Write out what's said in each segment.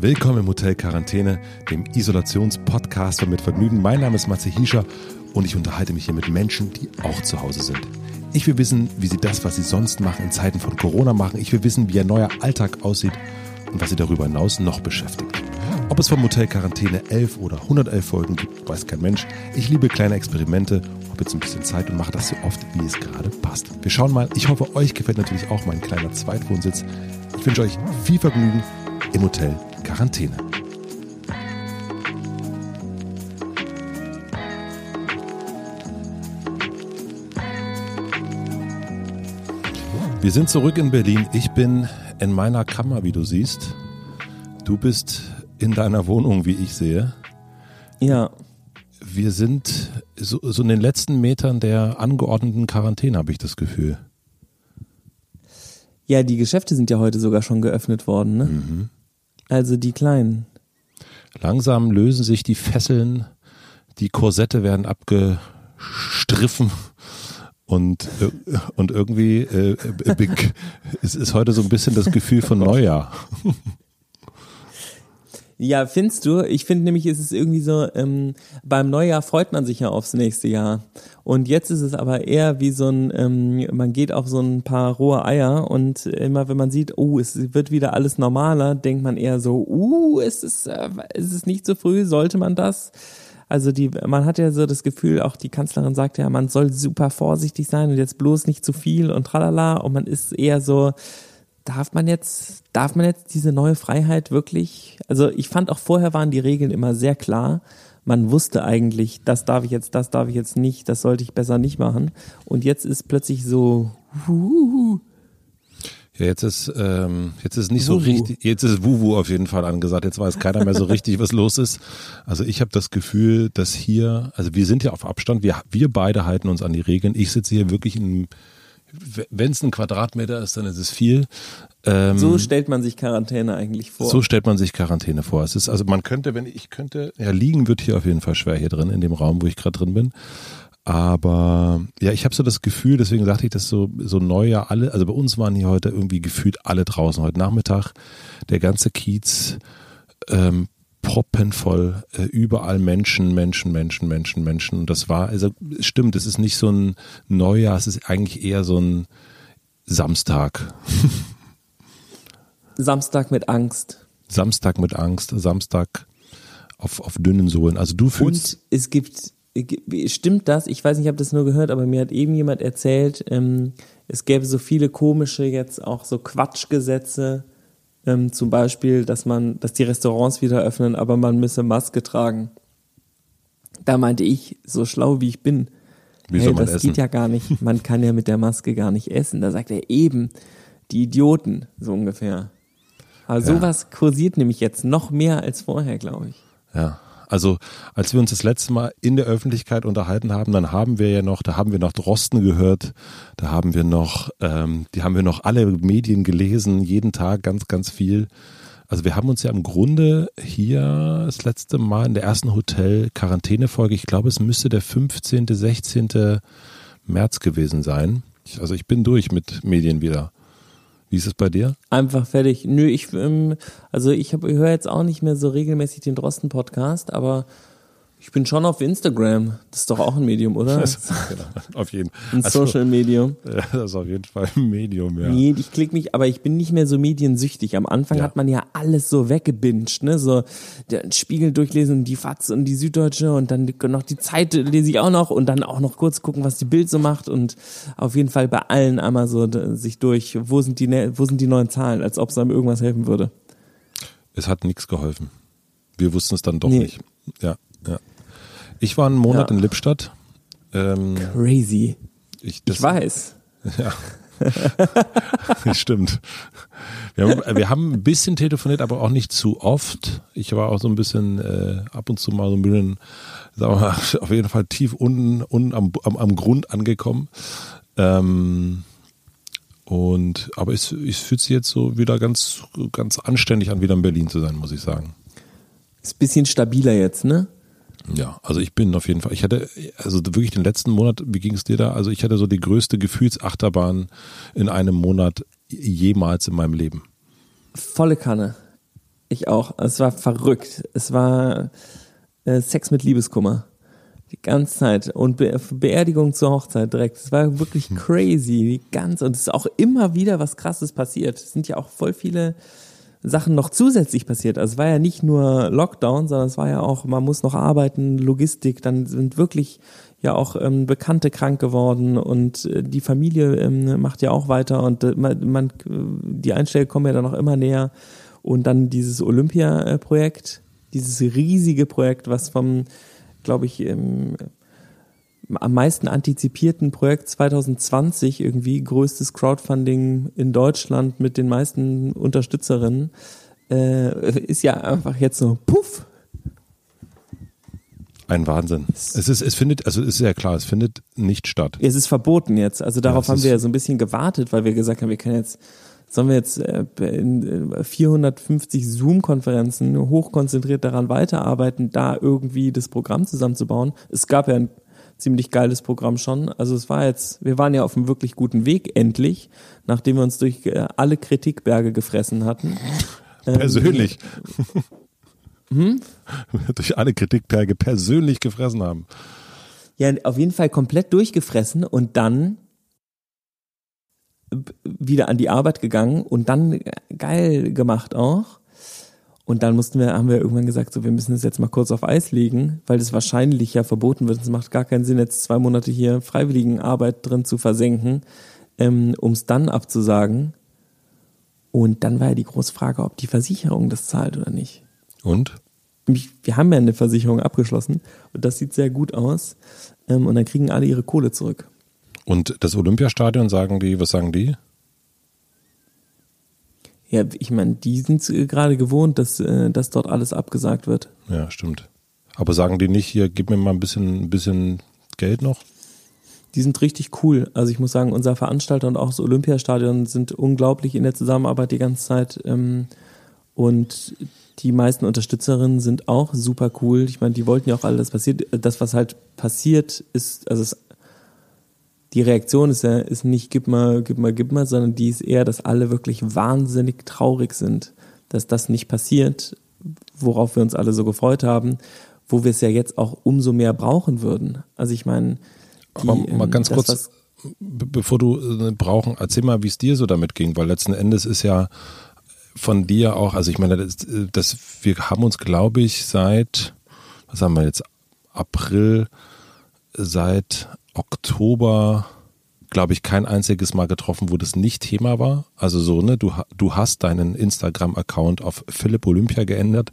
Willkommen im Hotel Quarantäne, dem Isolationspodcast mit Vergnügen. Mein Name ist Matze Hiescher und ich unterhalte mich hier mit Menschen, die auch zu Hause sind. Ich will wissen, wie sie das, was sie sonst machen, in Zeiten von Corona machen. Ich will wissen, wie ihr neuer Alltag aussieht und was sie darüber hinaus noch beschäftigt. Ob es vom Hotel Quarantäne 11 oder 111 Folgen gibt, weiß kein Mensch. Ich liebe kleine Experimente, habe jetzt ein bisschen Zeit und mache das so oft, wie es gerade passt. Wir schauen mal. Ich hoffe, euch gefällt natürlich auch mein kleiner Zweitwohnsitz. Ich wünsche euch viel Vergnügen im Hotel Quarantäne. Wir sind zurück in Berlin. Ich bin in meiner Kammer, wie du siehst. Du bist in deiner Wohnung, wie ich sehe. Ja. Wir sind so, so in den letzten Metern der angeordneten Quarantäne, habe ich das Gefühl. Ja, die Geschäfte sind ja heute sogar schon geöffnet worden, ne? Mhm. Also die kleinen. Langsam lösen sich die Fesseln, die Korsette werden abgestriffen und, äh, und irgendwie äh, äh, es ist heute so ein bisschen das Gefühl von Neujahr. Ja, findest du? Ich finde nämlich, ist es irgendwie so, ähm, beim Neujahr freut man sich ja aufs nächste Jahr. Und jetzt ist es aber eher wie so ein, ähm, man geht auf so ein paar rohe Eier und immer wenn man sieht, oh, es wird wieder alles normaler, denkt man eher so, uh, ist es, äh, ist es nicht zu so früh, sollte man das? Also die, man hat ja so das Gefühl, auch die Kanzlerin sagt ja, man soll super vorsichtig sein und jetzt bloß nicht zu viel und tralala und man ist eher so, darf man jetzt, darf man jetzt diese neue Freiheit wirklich? Also ich fand auch vorher waren die Regeln immer sehr klar. Man wusste eigentlich, das darf ich jetzt, das darf ich jetzt nicht, das sollte ich besser nicht machen. Und jetzt ist plötzlich so, uh, ja, jetzt ist ähm, jetzt ist nicht Wuhu. so richtig, jetzt ist Wuwu auf jeden Fall angesagt. Jetzt weiß keiner mehr so richtig, was los ist. Also ich habe das Gefühl, dass hier, also wir sind ja auf Abstand, wir wir beide halten uns an die Regeln. Ich sitze hier wirklich in wenn es ein Quadratmeter ist, dann ist es viel. Ähm, so stellt man sich Quarantäne eigentlich vor. So stellt man sich Quarantäne vor. Es ist also man könnte, wenn ich könnte, ja liegen wird hier auf jeden Fall schwer hier drin in dem Raum, wo ich gerade drin bin. Aber ja, ich habe so das Gefühl, deswegen sagte ich das so so Neujahr alle, also bei uns waren hier heute irgendwie gefühlt alle draußen. Heute Nachmittag der ganze Kiez ähm, proppenvoll, äh, überall Menschen, Menschen, Menschen, Menschen, Menschen. Und das war, also stimmt, es ist nicht so ein Neujahr, es ist eigentlich eher so ein Samstag. Samstag mit Angst. Samstag mit Angst, Samstag auf, auf dünnen Sohlen. Also du fühlst. Und es gibt, stimmt das? Ich weiß nicht, ich habe das nur gehört, aber mir hat eben jemand erzählt, ähm, es gäbe so viele komische jetzt auch so Quatschgesetze, ähm, zum Beispiel, dass man, dass die Restaurants wieder öffnen, aber man müsse Maske tragen. Da meinte ich, so schlau wie ich bin, wie hey, das essen? geht ja gar nicht. Man kann ja mit der Maske gar nicht essen. Da sagt er eben, die Idioten, so ungefähr. Aber ja. sowas kursiert nämlich jetzt noch mehr als vorher, glaube ich. Ja. Also als wir uns das letzte Mal in der Öffentlichkeit unterhalten haben, dann haben wir ja noch, da haben wir noch Drosten gehört, da haben wir noch, ähm, die haben wir noch alle Medien gelesen, jeden Tag ganz, ganz viel. Also wir haben uns ja im Grunde hier das letzte Mal in der ersten Hotel-Quarantäne-Folge, ich glaube, es müsste der 15., 16. März gewesen sein. Also ich bin durch mit Medien wieder. Wie ist es bei dir? Einfach fertig. Nö, ich, ähm, also ich, höre jetzt auch nicht mehr so regelmäßig den Drosten-Podcast, aber ich bin schon auf Instagram. Das ist doch auch ein Medium, oder? Genau, auf jeden Fall. Ein also, Social Medium. Ja, das ist auf jeden Fall ein Medium, ja. Nee, ich klicke mich, aber ich bin nicht mehr so mediensüchtig. Am Anfang ja. hat man ja alles so weggebinged, ne? So den Spiegel durchlesen, die FAZ und die Süddeutsche und dann noch die Zeit lese ich auch noch und dann auch noch kurz gucken, was die Bild so macht und auf jeden Fall bei allen einmal so sich durch, wo sind die, wo sind die neuen Zahlen, als ob es einem irgendwas helfen würde. Es hat nichts geholfen. Wir wussten es dann doch nee. nicht. Ja. Ja. Ich war einen Monat ja. in Lippstadt. Ähm, Crazy. Ich, das, ich weiß. Ja. Stimmt. Wir haben, wir haben ein bisschen telefoniert, aber auch nicht zu oft. Ich war auch so ein bisschen äh, ab und zu mal so ein bisschen, sagen wir mal, auf jeden Fall tief unten, unten am, am, am Grund angekommen. Ähm, und aber es, es fühlt sich jetzt so wieder ganz, ganz anständig an, wieder in Berlin zu sein, muss ich sagen. Ist ein bisschen stabiler jetzt, ne? Ja, also ich bin auf jeden Fall, ich hatte, also wirklich den letzten Monat, wie ging es dir da? Also ich hatte so die größte Gefühlsachterbahn in einem Monat jemals in meinem Leben. Volle Kanne. Ich auch. Es war verrückt. Es war äh, Sex mit Liebeskummer. Die ganze Zeit. Und Be Beerdigung zur Hochzeit direkt. Es war wirklich crazy. Die ganze, und es ist auch immer wieder was krasses passiert. Es sind ja auch voll viele Sachen noch zusätzlich passiert. Also es war ja nicht nur Lockdown, sondern es war ja auch, man muss noch arbeiten, Logistik, dann sind wirklich ja auch ähm, Bekannte krank geworden und äh, die Familie ähm, macht ja auch weiter und äh, man, man, die Einstellungen kommen ja dann noch immer näher und dann dieses Olympia-Projekt, dieses riesige Projekt, was vom, glaube ich, ähm, am meisten antizipierten Projekt 2020 irgendwie größtes Crowdfunding in Deutschland mit den meisten Unterstützerinnen äh, ist ja einfach jetzt so puff. Ein Wahnsinn. Es ist, es findet, also es ist ja klar, es findet nicht statt. Es ist verboten jetzt. Also darauf ja, haben wir ja so ein bisschen gewartet, weil wir gesagt haben, wir können jetzt, sollen wir jetzt äh, in 450 Zoom-Konferenzen hochkonzentriert daran weiterarbeiten, da irgendwie das Programm zusammenzubauen. Es gab ja ein ziemlich geiles Programm schon. Also es war jetzt, wir waren ja auf einem wirklich guten Weg, endlich, nachdem wir uns durch äh, alle Kritikberge gefressen hatten. Persönlich. Ähm, hm? durch alle Kritikberge persönlich gefressen haben. Ja, auf jeden Fall komplett durchgefressen und dann wieder an die Arbeit gegangen und dann geil gemacht auch. Und dann mussten wir, haben wir irgendwann gesagt, so, wir müssen es jetzt mal kurz auf Eis legen, weil das wahrscheinlich ja verboten wird. Es macht gar keinen Sinn, jetzt zwei Monate hier freiwilligen Arbeit drin zu versenken, ähm, um es dann abzusagen. Und dann war ja die große Frage, ob die Versicherung das zahlt oder nicht. Und? Wir haben ja eine Versicherung abgeschlossen und das sieht sehr gut aus. Ähm, und dann kriegen alle ihre Kohle zurück. Und das Olympiastadion sagen die, was sagen die? Ja, ich meine, die sind gerade gewohnt, dass, äh, dass dort alles abgesagt wird. Ja, stimmt. Aber sagen die nicht, hier, gib mir mal ein bisschen, ein bisschen Geld noch? Die sind richtig cool. Also ich muss sagen, unser Veranstalter und auch das Olympiastadion sind unglaublich in der Zusammenarbeit die ganze Zeit. Ähm, und die meisten Unterstützerinnen sind auch super cool. Ich meine, die wollten ja auch alles passiert. Das, was halt passiert, ist, also es die Reaktion ist ja ist nicht gib mal, gib mal, gib mal, sondern die ist eher, dass alle wirklich wahnsinnig traurig sind, dass das nicht passiert, worauf wir uns alle so gefreut haben, wo wir es ja jetzt auch umso mehr brauchen würden. Also ich meine, aber mal ähm, ganz das, kurz, bevor du äh, brauchen, erzähl mal, wie es dir so damit ging, weil letzten Endes ist ja von dir auch, also ich meine, das, das wir haben uns, glaube ich, seit, was haben wir jetzt, April, seit Oktober, glaube ich, kein einziges Mal getroffen, wo das nicht Thema war. Also so, ne, du, du hast deinen Instagram-Account auf Philipp Olympia geändert.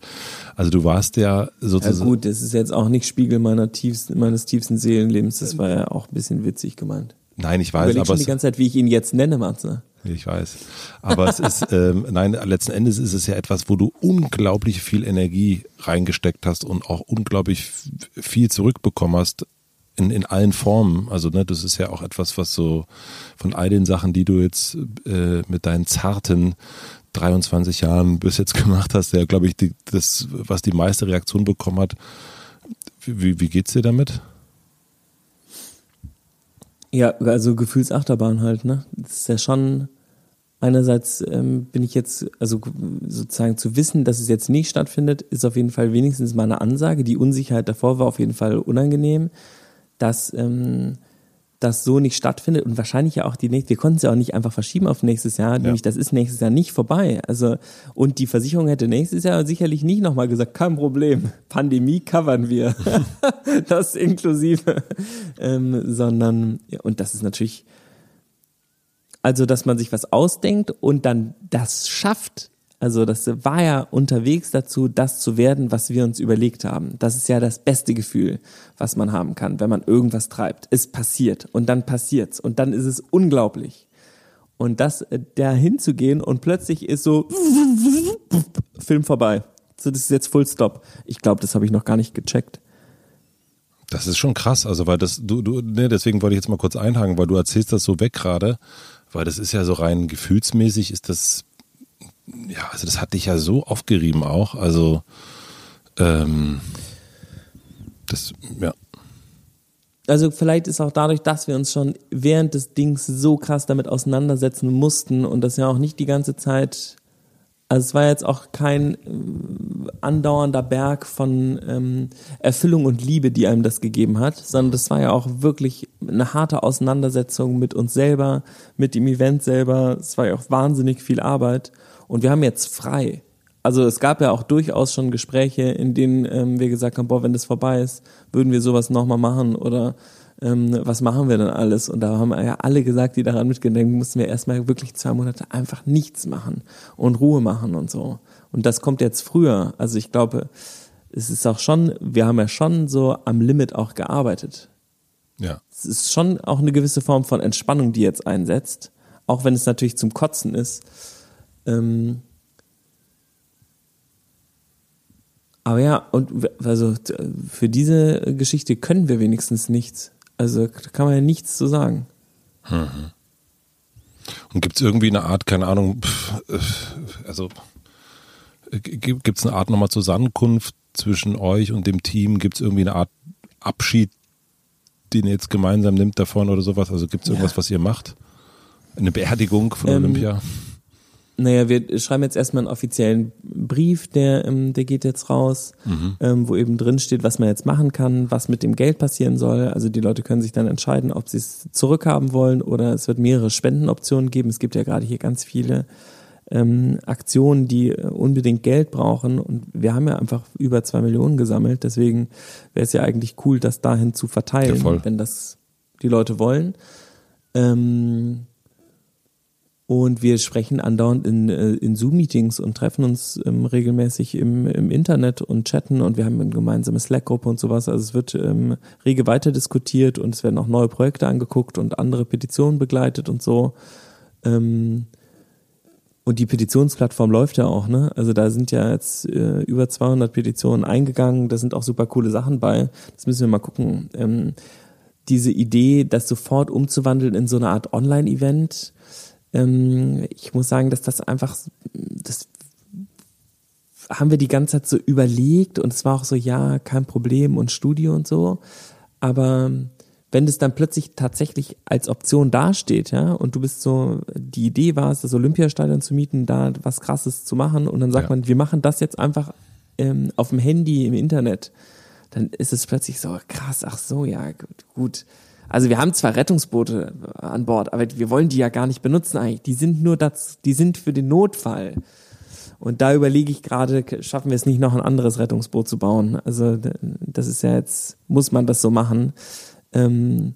Also du warst ja sozusagen. Ja gut, das ist jetzt auch nicht Spiegel meiner tiefsten, meines tiefsten Seelenlebens. Das war ja auch ein bisschen witzig gemeint. Nein, ich weiß, aber. schon die ganze Zeit, wie ich ihn jetzt nenne, Matze. Ich weiß. Aber es ist, ähm, nein, letzten Endes ist es ja etwas, wo du unglaublich viel Energie reingesteckt hast und auch unglaublich viel zurückbekommen hast in, in allen Formen. Also, ne, das ist ja auch etwas, was so von all den Sachen, die du jetzt äh, mit deinen zarten 23 Jahren bis jetzt gemacht hast, ja, glaube ich, die, das, was die meiste Reaktion bekommen hat. Wie, wie geht's dir damit? Ja, also Gefühlsachterbahn halt, ne? Das ist ja schon, einerseits ähm, bin ich jetzt, also sozusagen zu wissen, dass es jetzt nicht stattfindet, ist auf jeden Fall wenigstens mal eine Ansage. Die Unsicherheit davor war auf jeden Fall unangenehm dass ähm, das so nicht stattfindet und wahrscheinlich ja auch die nächste, wir konnten es ja auch nicht einfach verschieben auf nächstes Jahr, ja. nämlich das ist nächstes Jahr nicht vorbei. Also, und die Versicherung hätte nächstes Jahr sicherlich nicht nochmal gesagt, kein Problem, Pandemie covern wir. das inklusive. Ähm, sondern, ja, und das ist natürlich, also, dass man sich was ausdenkt und dann das schafft, also das war ja unterwegs dazu, das zu werden, was wir uns überlegt haben. Das ist ja das beste Gefühl, was man haben kann, wenn man irgendwas treibt. Es passiert und dann passiert's und dann ist es unglaublich. Und das äh, da hinzugehen und plötzlich ist so Film vorbei. So, das ist jetzt Full Stop. Ich glaube, das habe ich noch gar nicht gecheckt. Das ist schon krass, also weil das du du ne, deswegen wollte ich jetzt mal kurz einhaken, weil du erzählst das so weg gerade, weil das ist ja so rein gefühlsmäßig ist das ja, also das hat dich ja so aufgerieben auch. Also ähm, das, ja. Also vielleicht ist auch dadurch, dass wir uns schon während des Dings so krass damit auseinandersetzen mussten und das ja auch nicht die ganze Zeit, Also es war jetzt auch kein äh, andauernder Berg von ähm, Erfüllung und Liebe, die einem das gegeben hat, sondern das war ja auch wirklich eine harte Auseinandersetzung mit uns selber, mit dem Event selber. Es war ja auch wahnsinnig viel Arbeit und wir haben jetzt frei. Also es gab ja auch durchaus schon Gespräche, in denen ähm, wir gesagt haben, boah, wenn das vorbei ist, würden wir sowas nochmal machen oder ähm, was machen wir denn alles? Und da haben ja alle gesagt, die daran mitgedenken, mussten wir erstmal wirklich zwei Monate einfach nichts machen und Ruhe machen und so. Und das kommt jetzt früher. Also ich glaube, es ist auch schon, wir haben ja schon so am Limit auch gearbeitet. Ja. Es ist schon auch eine gewisse Form von Entspannung, die jetzt einsetzt. Auch wenn es natürlich zum Kotzen ist. Ähm, aber ja, und also für diese Geschichte können wir wenigstens nichts. Also da kann man ja nichts zu sagen. Mhm. Und gibt es irgendwie eine Art, keine Ahnung, äh, also äh, gibt es eine Art nochmal Zusammenkunft zwischen euch und dem Team? Gibt es irgendwie eine Art Abschied, den ihr jetzt gemeinsam nimmt davon oder sowas? Also gibt es irgendwas, ja. was ihr macht? Eine Beerdigung von ähm, Olympia? Naja, wir schreiben jetzt erstmal einen offiziellen Brief, der, ähm, der geht jetzt raus, mhm. ähm, wo eben drin steht, was man jetzt machen kann, was mit dem Geld passieren soll. Also die Leute können sich dann entscheiden, ob sie es zurückhaben wollen oder es wird mehrere Spendenoptionen geben. Es gibt ja gerade hier ganz viele ähm, Aktionen, die äh, unbedingt Geld brauchen. Und wir haben ja einfach über zwei Millionen gesammelt. Deswegen wäre es ja eigentlich cool, das dahin zu verteilen, ja, wenn das die Leute wollen. Ähm, und wir sprechen andauernd in, äh, in Zoom-Meetings und treffen uns ähm, regelmäßig im, im Internet und chatten und wir haben eine gemeinsame Slack-Gruppe und sowas. Also es wird ähm, rege weiter diskutiert und es werden auch neue Projekte angeguckt und andere Petitionen begleitet und so. Ähm, und die Petitionsplattform läuft ja auch, ne? Also da sind ja jetzt äh, über 200 Petitionen eingegangen. Da sind auch super coole Sachen bei. Das müssen wir mal gucken. Ähm, diese Idee, das sofort umzuwandeln in so eine Art Online-Event, ähm, ich muss sagen, dass das einfach, das haben wir die ganze Zeit so überlegt und es war auch so, ja, kein Problem und Studio und so. Aber wenn es dann plötzlich tatsächlich als Option dasteht, ja, und du bist so, die Idee war es, das Olympiastadion zu mieten, da was krasses zu machen und dann sagt ja. man, wir machen das jetzt einfach ähm, auf dem Handy im Internet, dann ist es plötzlich so krass, ach so, ja, gut, gut also wir haben zwar Rettungsboote an Bord, aber wir wollen die ja gar nicht benutzen eigentlich. Die sind nur das, die sind für den Notfall. Und da überlege ich gerade, schaffen wir es nicht noch ein anderes Rettungsboot zu bauen? Also das ist ja jetzt, muss man das so machen? Ähm,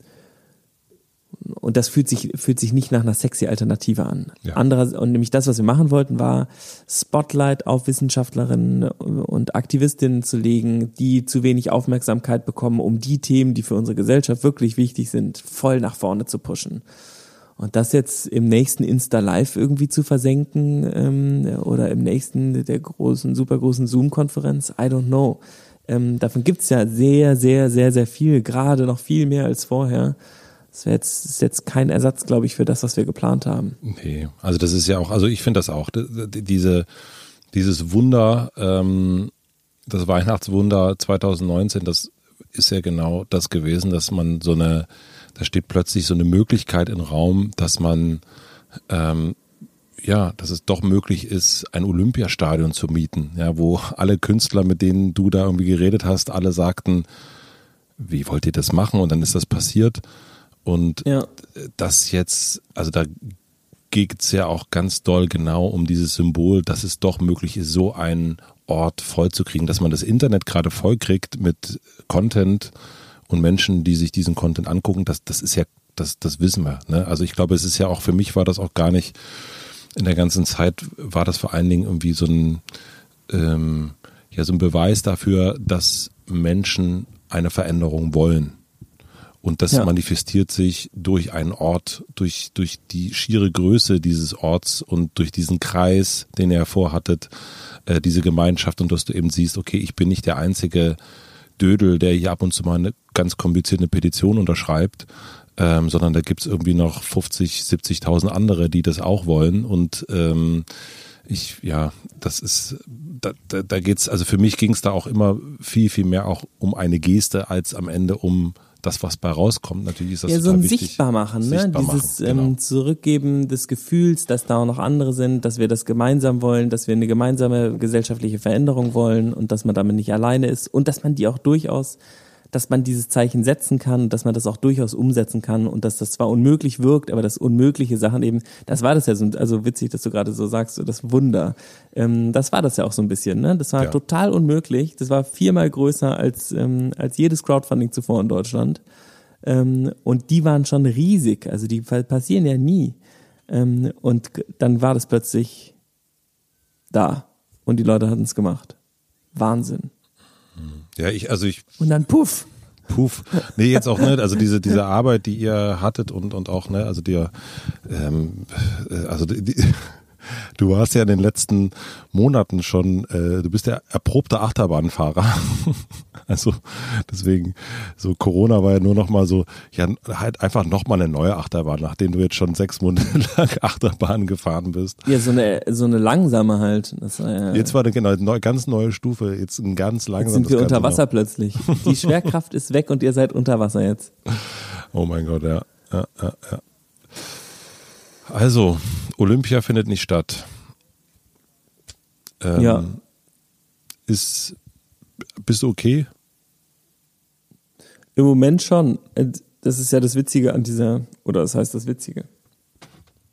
und das fühlt sich, fühlt sich nicht nach einer sexy Alternative an. Ja. Andere, und nämlich das, was wir machen wollten, war Spotlight auf Wissenschaftlerinnen und Aktivistinnen zu legen, die zu wenig Aufmerksamkeit bekommen, um die Themen, die für unsere Gesellschaft wirklich wichtig sind, voll nach vorne zu pushen. Und das jetzt im nächsten Insta Live irgendwie zu versenken ähm, oder im nächsten der großen, super großen Zoom-Konferenz, I don't know. Ähm, davon gibt's ja sehr, sehr, sehr, sehr viel, gerade noch viel mehr als vorher. Das wäre jetzt, ist jetzt kein Ersatz, glaube ich, für das, was wir geplant haben. Nee, also das ist ja auch, also ich finde das auch, diese, dieses Wunder, ähm, das Weihnachtswunder 2019, das ist ja genau das gewesen, dass man so eine, da steht plötzlich so eine Möglichkeit im Raum, dass man ähm, ja, dass es doch möglich ist, ein Olympiastadion zu mieten, ja, wo alle Künstler, mit denen du da irgendwie geredet hast, alle sagten, wie wollt ihr das machen? Und dann ist das passiert. Und ja. das jetzt, also da geht es ja auch ganz doll genau um dieses Symbol, dass es doch möglich ist, so einen Ort vollzukriegen, dass man das Internet gerade vollkriegt mit Content und Menschen, die sich diesen Content angucken, das, das ist ja, das, das wissen wir. Ne? Also ich glaube, es ist ja auch, für mich war das auch gar nicht, in der ganzen Zeit war das vor allen Dingen irgendwie so ein, ähm, ja, so ein Beweis dafür, dass Menschen eine Veränderung wollen. Und das ja. manifestiert sich durch einen Ort, durch, durch die schiere Größe dieses Orts und durch diesen Kreis, den ihr vorhattet, äh, diese Gemeinschaft und dass du eben siehst, okay, ich bin nicht der einzige Dödel, der hier ab und zu mal eine ganz komplizierte Petition unterschreibt, ähm, sondern da gibt's irgendwie noch 50, 70.000 andere, die das auch wollen und ähm, ich, ja, das ist, da, da, da geht's, also für mich ging es da auch immer viel, viel mehr auch um eine Geste als am Ende um das, was bei rauskommt. Natürlich ist das ja, so ein wichtig. sichtbar machen, ne? Sichtbar Dieses machen, genau. ähm, Zurückgeben des Gefühls, dass da auch noch andere sind, dass wir das gemeinsam wollen, dass wir eine gemeinsame gesellschaftliche Veränderung wollen und dass man damit nicht alleine ist und dass man die auch durchaus dass man dieses Zeichen setzen kann, dass man das auch durchaus umsetzen kann und dass das zwar unmöglich wirkt, aber dass unmögliche Sachen eben, das war das ja so, also witzig, dass du gerade so sagst, so das Wunder. Ähm, das war das ja auch so ein bisschen, ne? Das war Ja. total unmöglich. Das war viermal größer als, ähm, als jedes Crowdfunding zuvor in Deutschland. Ähm, und die waren schon riesig, also die passieren ja nie. Ähm, und dann war das plötzlich da und die Leute hatten es gemacht. Wahnsinn. Ja, ich, also ich, Und dann puff. Puff. Nee, jetzt auch, ne, also diese, diese Arbeit, die ihr hattet und, und auch, ne, also dir, ähm, äh, also die, die, du warst ja in den letzten Monaten schon, äh, du bist ja erprobter Achterbahnfahrer. also deswegen, so Corona war ja nur noch mal so, ja, halt einfach noch mal eine neue Achterbahn, nachdem du jetzt schon sechs Monate lang Achterbahn gefahren bist. Ja, so eine, so eine langsame halt. Das war ja, Jetzt war eine genau, neu, ganz neue Stufe, jetzt ein ganz jetzt langsames sind wir unter noch. Wasser plötzlich. Die Schwerkraft ist weg und ihr seid unter Wasser jetzt. Oh mein Gott, ja. ja, ja, ja. Also, Olympia findet nicht statt. Ähm, Ja. Ist, bist du okay? Im Moment schon. Und Das ist ja das Witzige an dieser, oder das heißt das Witzige.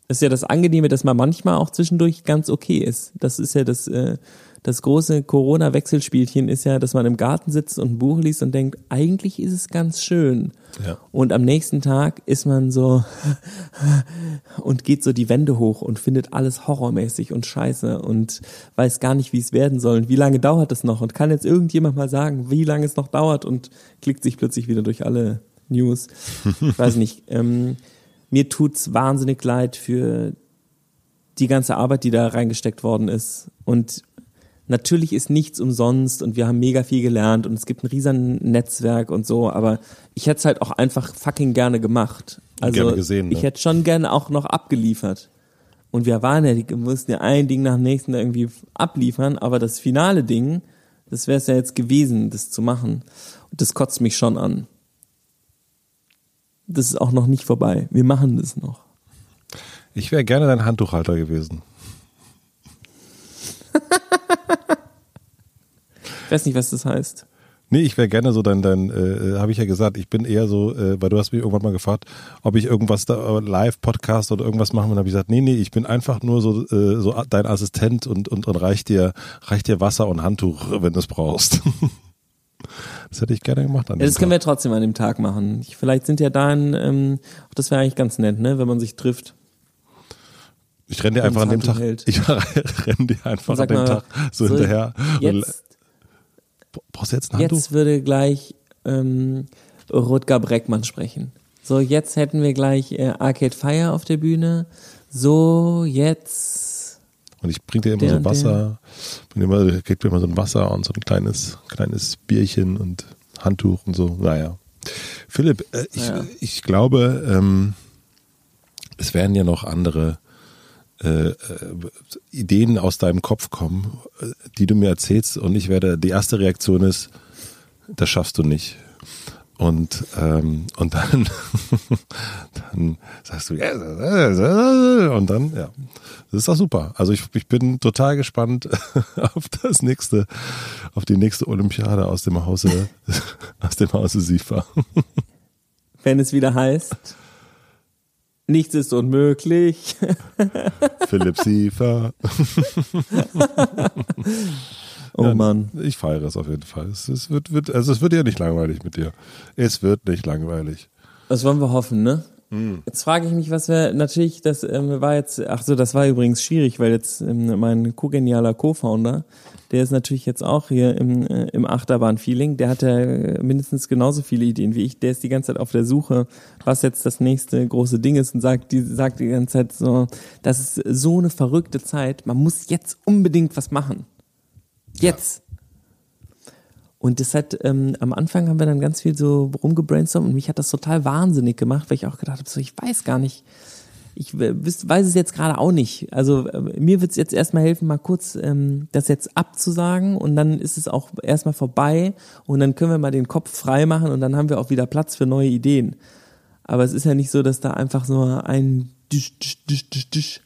Das ist ja das Angenehme, dass man manchmal auch zwischendurch ganz okay ist. Das ist ja das, äh, das große Corona-Wechselspielchen ist ja, dass man im Garten sitzt und ein Buch liest und denkt, eigentlich ist es ganz schön. Ja. Und am nächsten Tag ist man so und geht so die Wände hoch und findet alles horrormäßig und scheiße und weiß gar nicht, wie es werden soll und wie lange dauert es noch und kann jetzt irgendjemand mal sagen, wie lange es noch dauert und klickt sich plötzlich wieder durch alle News. Ich weiß nicht. Ähm, mir tut's wahnsinnig leid für die ganze Arbeit, die da reingesteckt worden ist. Und natürlich ist nichts umsonst und wir haben mega viel gelernt und es gibt ein riesen Netzwerk und so, aber ich hätte es halt auch einfach fucking gerne gemacht. Also Gerne gesehen, ne? ich hätte schon gerne auch noch abgeliefert. Und wir waren ja, die mussten ja ein Ding nach dem nächsten irgendwie abliefern, aber das finale Ding, das wäre es ja jetzt gewesen, das zu machen. Und das kotzt mich schon an. Das ist auch noch nicht vorbei. Wir machen das noch. Ich wäre gerne dein Handtuchhalter gewesen. Ich weiß nicht, was das heißt. Nee, ich wäre gerne so dein, dein äh, habe ich ja gesagt, ich bin eher so, äh, weil du hast mich irgendwann mal gefragt, ob ich irgendwas da, äh, Live-Podcast oder irgendwas machen will. Und habe ich gesagt, nee, nee, ich bin einfach nur so, äh, so dein Assistent und, und, und reich dir, reich dir Wasser und Handtuch, wenn du es brauchst. das hätte ich gerne gemacht an Ja, das können wir Tag. trotzdem an dem Tag machen. Ich, vielleicht sind ja da ein, ähm, das wäre eigentlich ganz nett, ne, wenn man sich trifft. Ich renne dir einfach an dem Tag, hält. ich renne dir einfach an dem mal, Tag so, so hinterher. Jetzt, brauchst du jetzt ein Handtuch? jetzt würde gleich ähm, Rutger Breckmann sprechen. So, jetzt hätten wir gleich äh, Arcade Fire auf der Bühne. So, jetzt. Und ich bring dir immer Der so Wasser, bring dir immer, gib mir immer so ein Wasser und so ein kleines, kleines Bierchen und Handtuch und so. Naja. Philipp, äh, ich, Ja. ich glaube, ähm, es werden ja noch andere äh, äh, Ideen aus deinem Kopf kommen, die du mir erzählst und ich werde, die erste Reaktion ist, das schaffst du nicht. Und, ähm, und dann, dann sagst du, ja, und dann, ja, das ist doch super. Also ich, ich bin total gespannt auf das nächste, auf die nächste Olympiade aus dem Hause, aus dem Hause Sifa. Wenn es wieder heißt, nichts ist unmöglich. Philipp Sifa. Oh Ja, Mann. Ich feiere es auf jeden Fall. Es, es wird, wird, also es wird ja nicht langweilig mit dir. Es wird nicht langweilig. Das wollen wir hoffen, ne? Hm. Jetzt frage ich mich, was wir natürlich, das ähm, war jetzt, ach so, das war übrigens schwierig, weil jetzt ähm, mein co-genialer Co-Founder, der ist natürlich jetzt auch hier im, äh, im Achterbahn-Feeling, der hat ja äh, mindestens genauso viele Ideen wie ich, der ist die ganze Zeit auf der Suche, was jetzt das nächste große Ding ist und sagt die, sagt die ganze Zeit so, das ist so eine verrückte Zeit, man muss jetzt unbedingt was machen. Jetzt. Und das hat, ähm, am Anfang haben wir dann ganz viel so rumgebrainstormt und mich hat das total wahnsinnig gemacht, weil ich auch gedacht habe, so, ich weiß gar nicht, ich weiß es jetzt gerade auch nicht. Also äh, mir wird es jetzt erstmal helfen, mal kurz ähm, das jetzt abzusagen und dann ist es auch erstmal vorbei und dann können wir mal den Kopf frei machen und dann haben wir auch wieder Platz für neue Ideen. Aber es ist ja nicht so, dass da einfach so ein Disch, Disch, Disch, Disch, Disch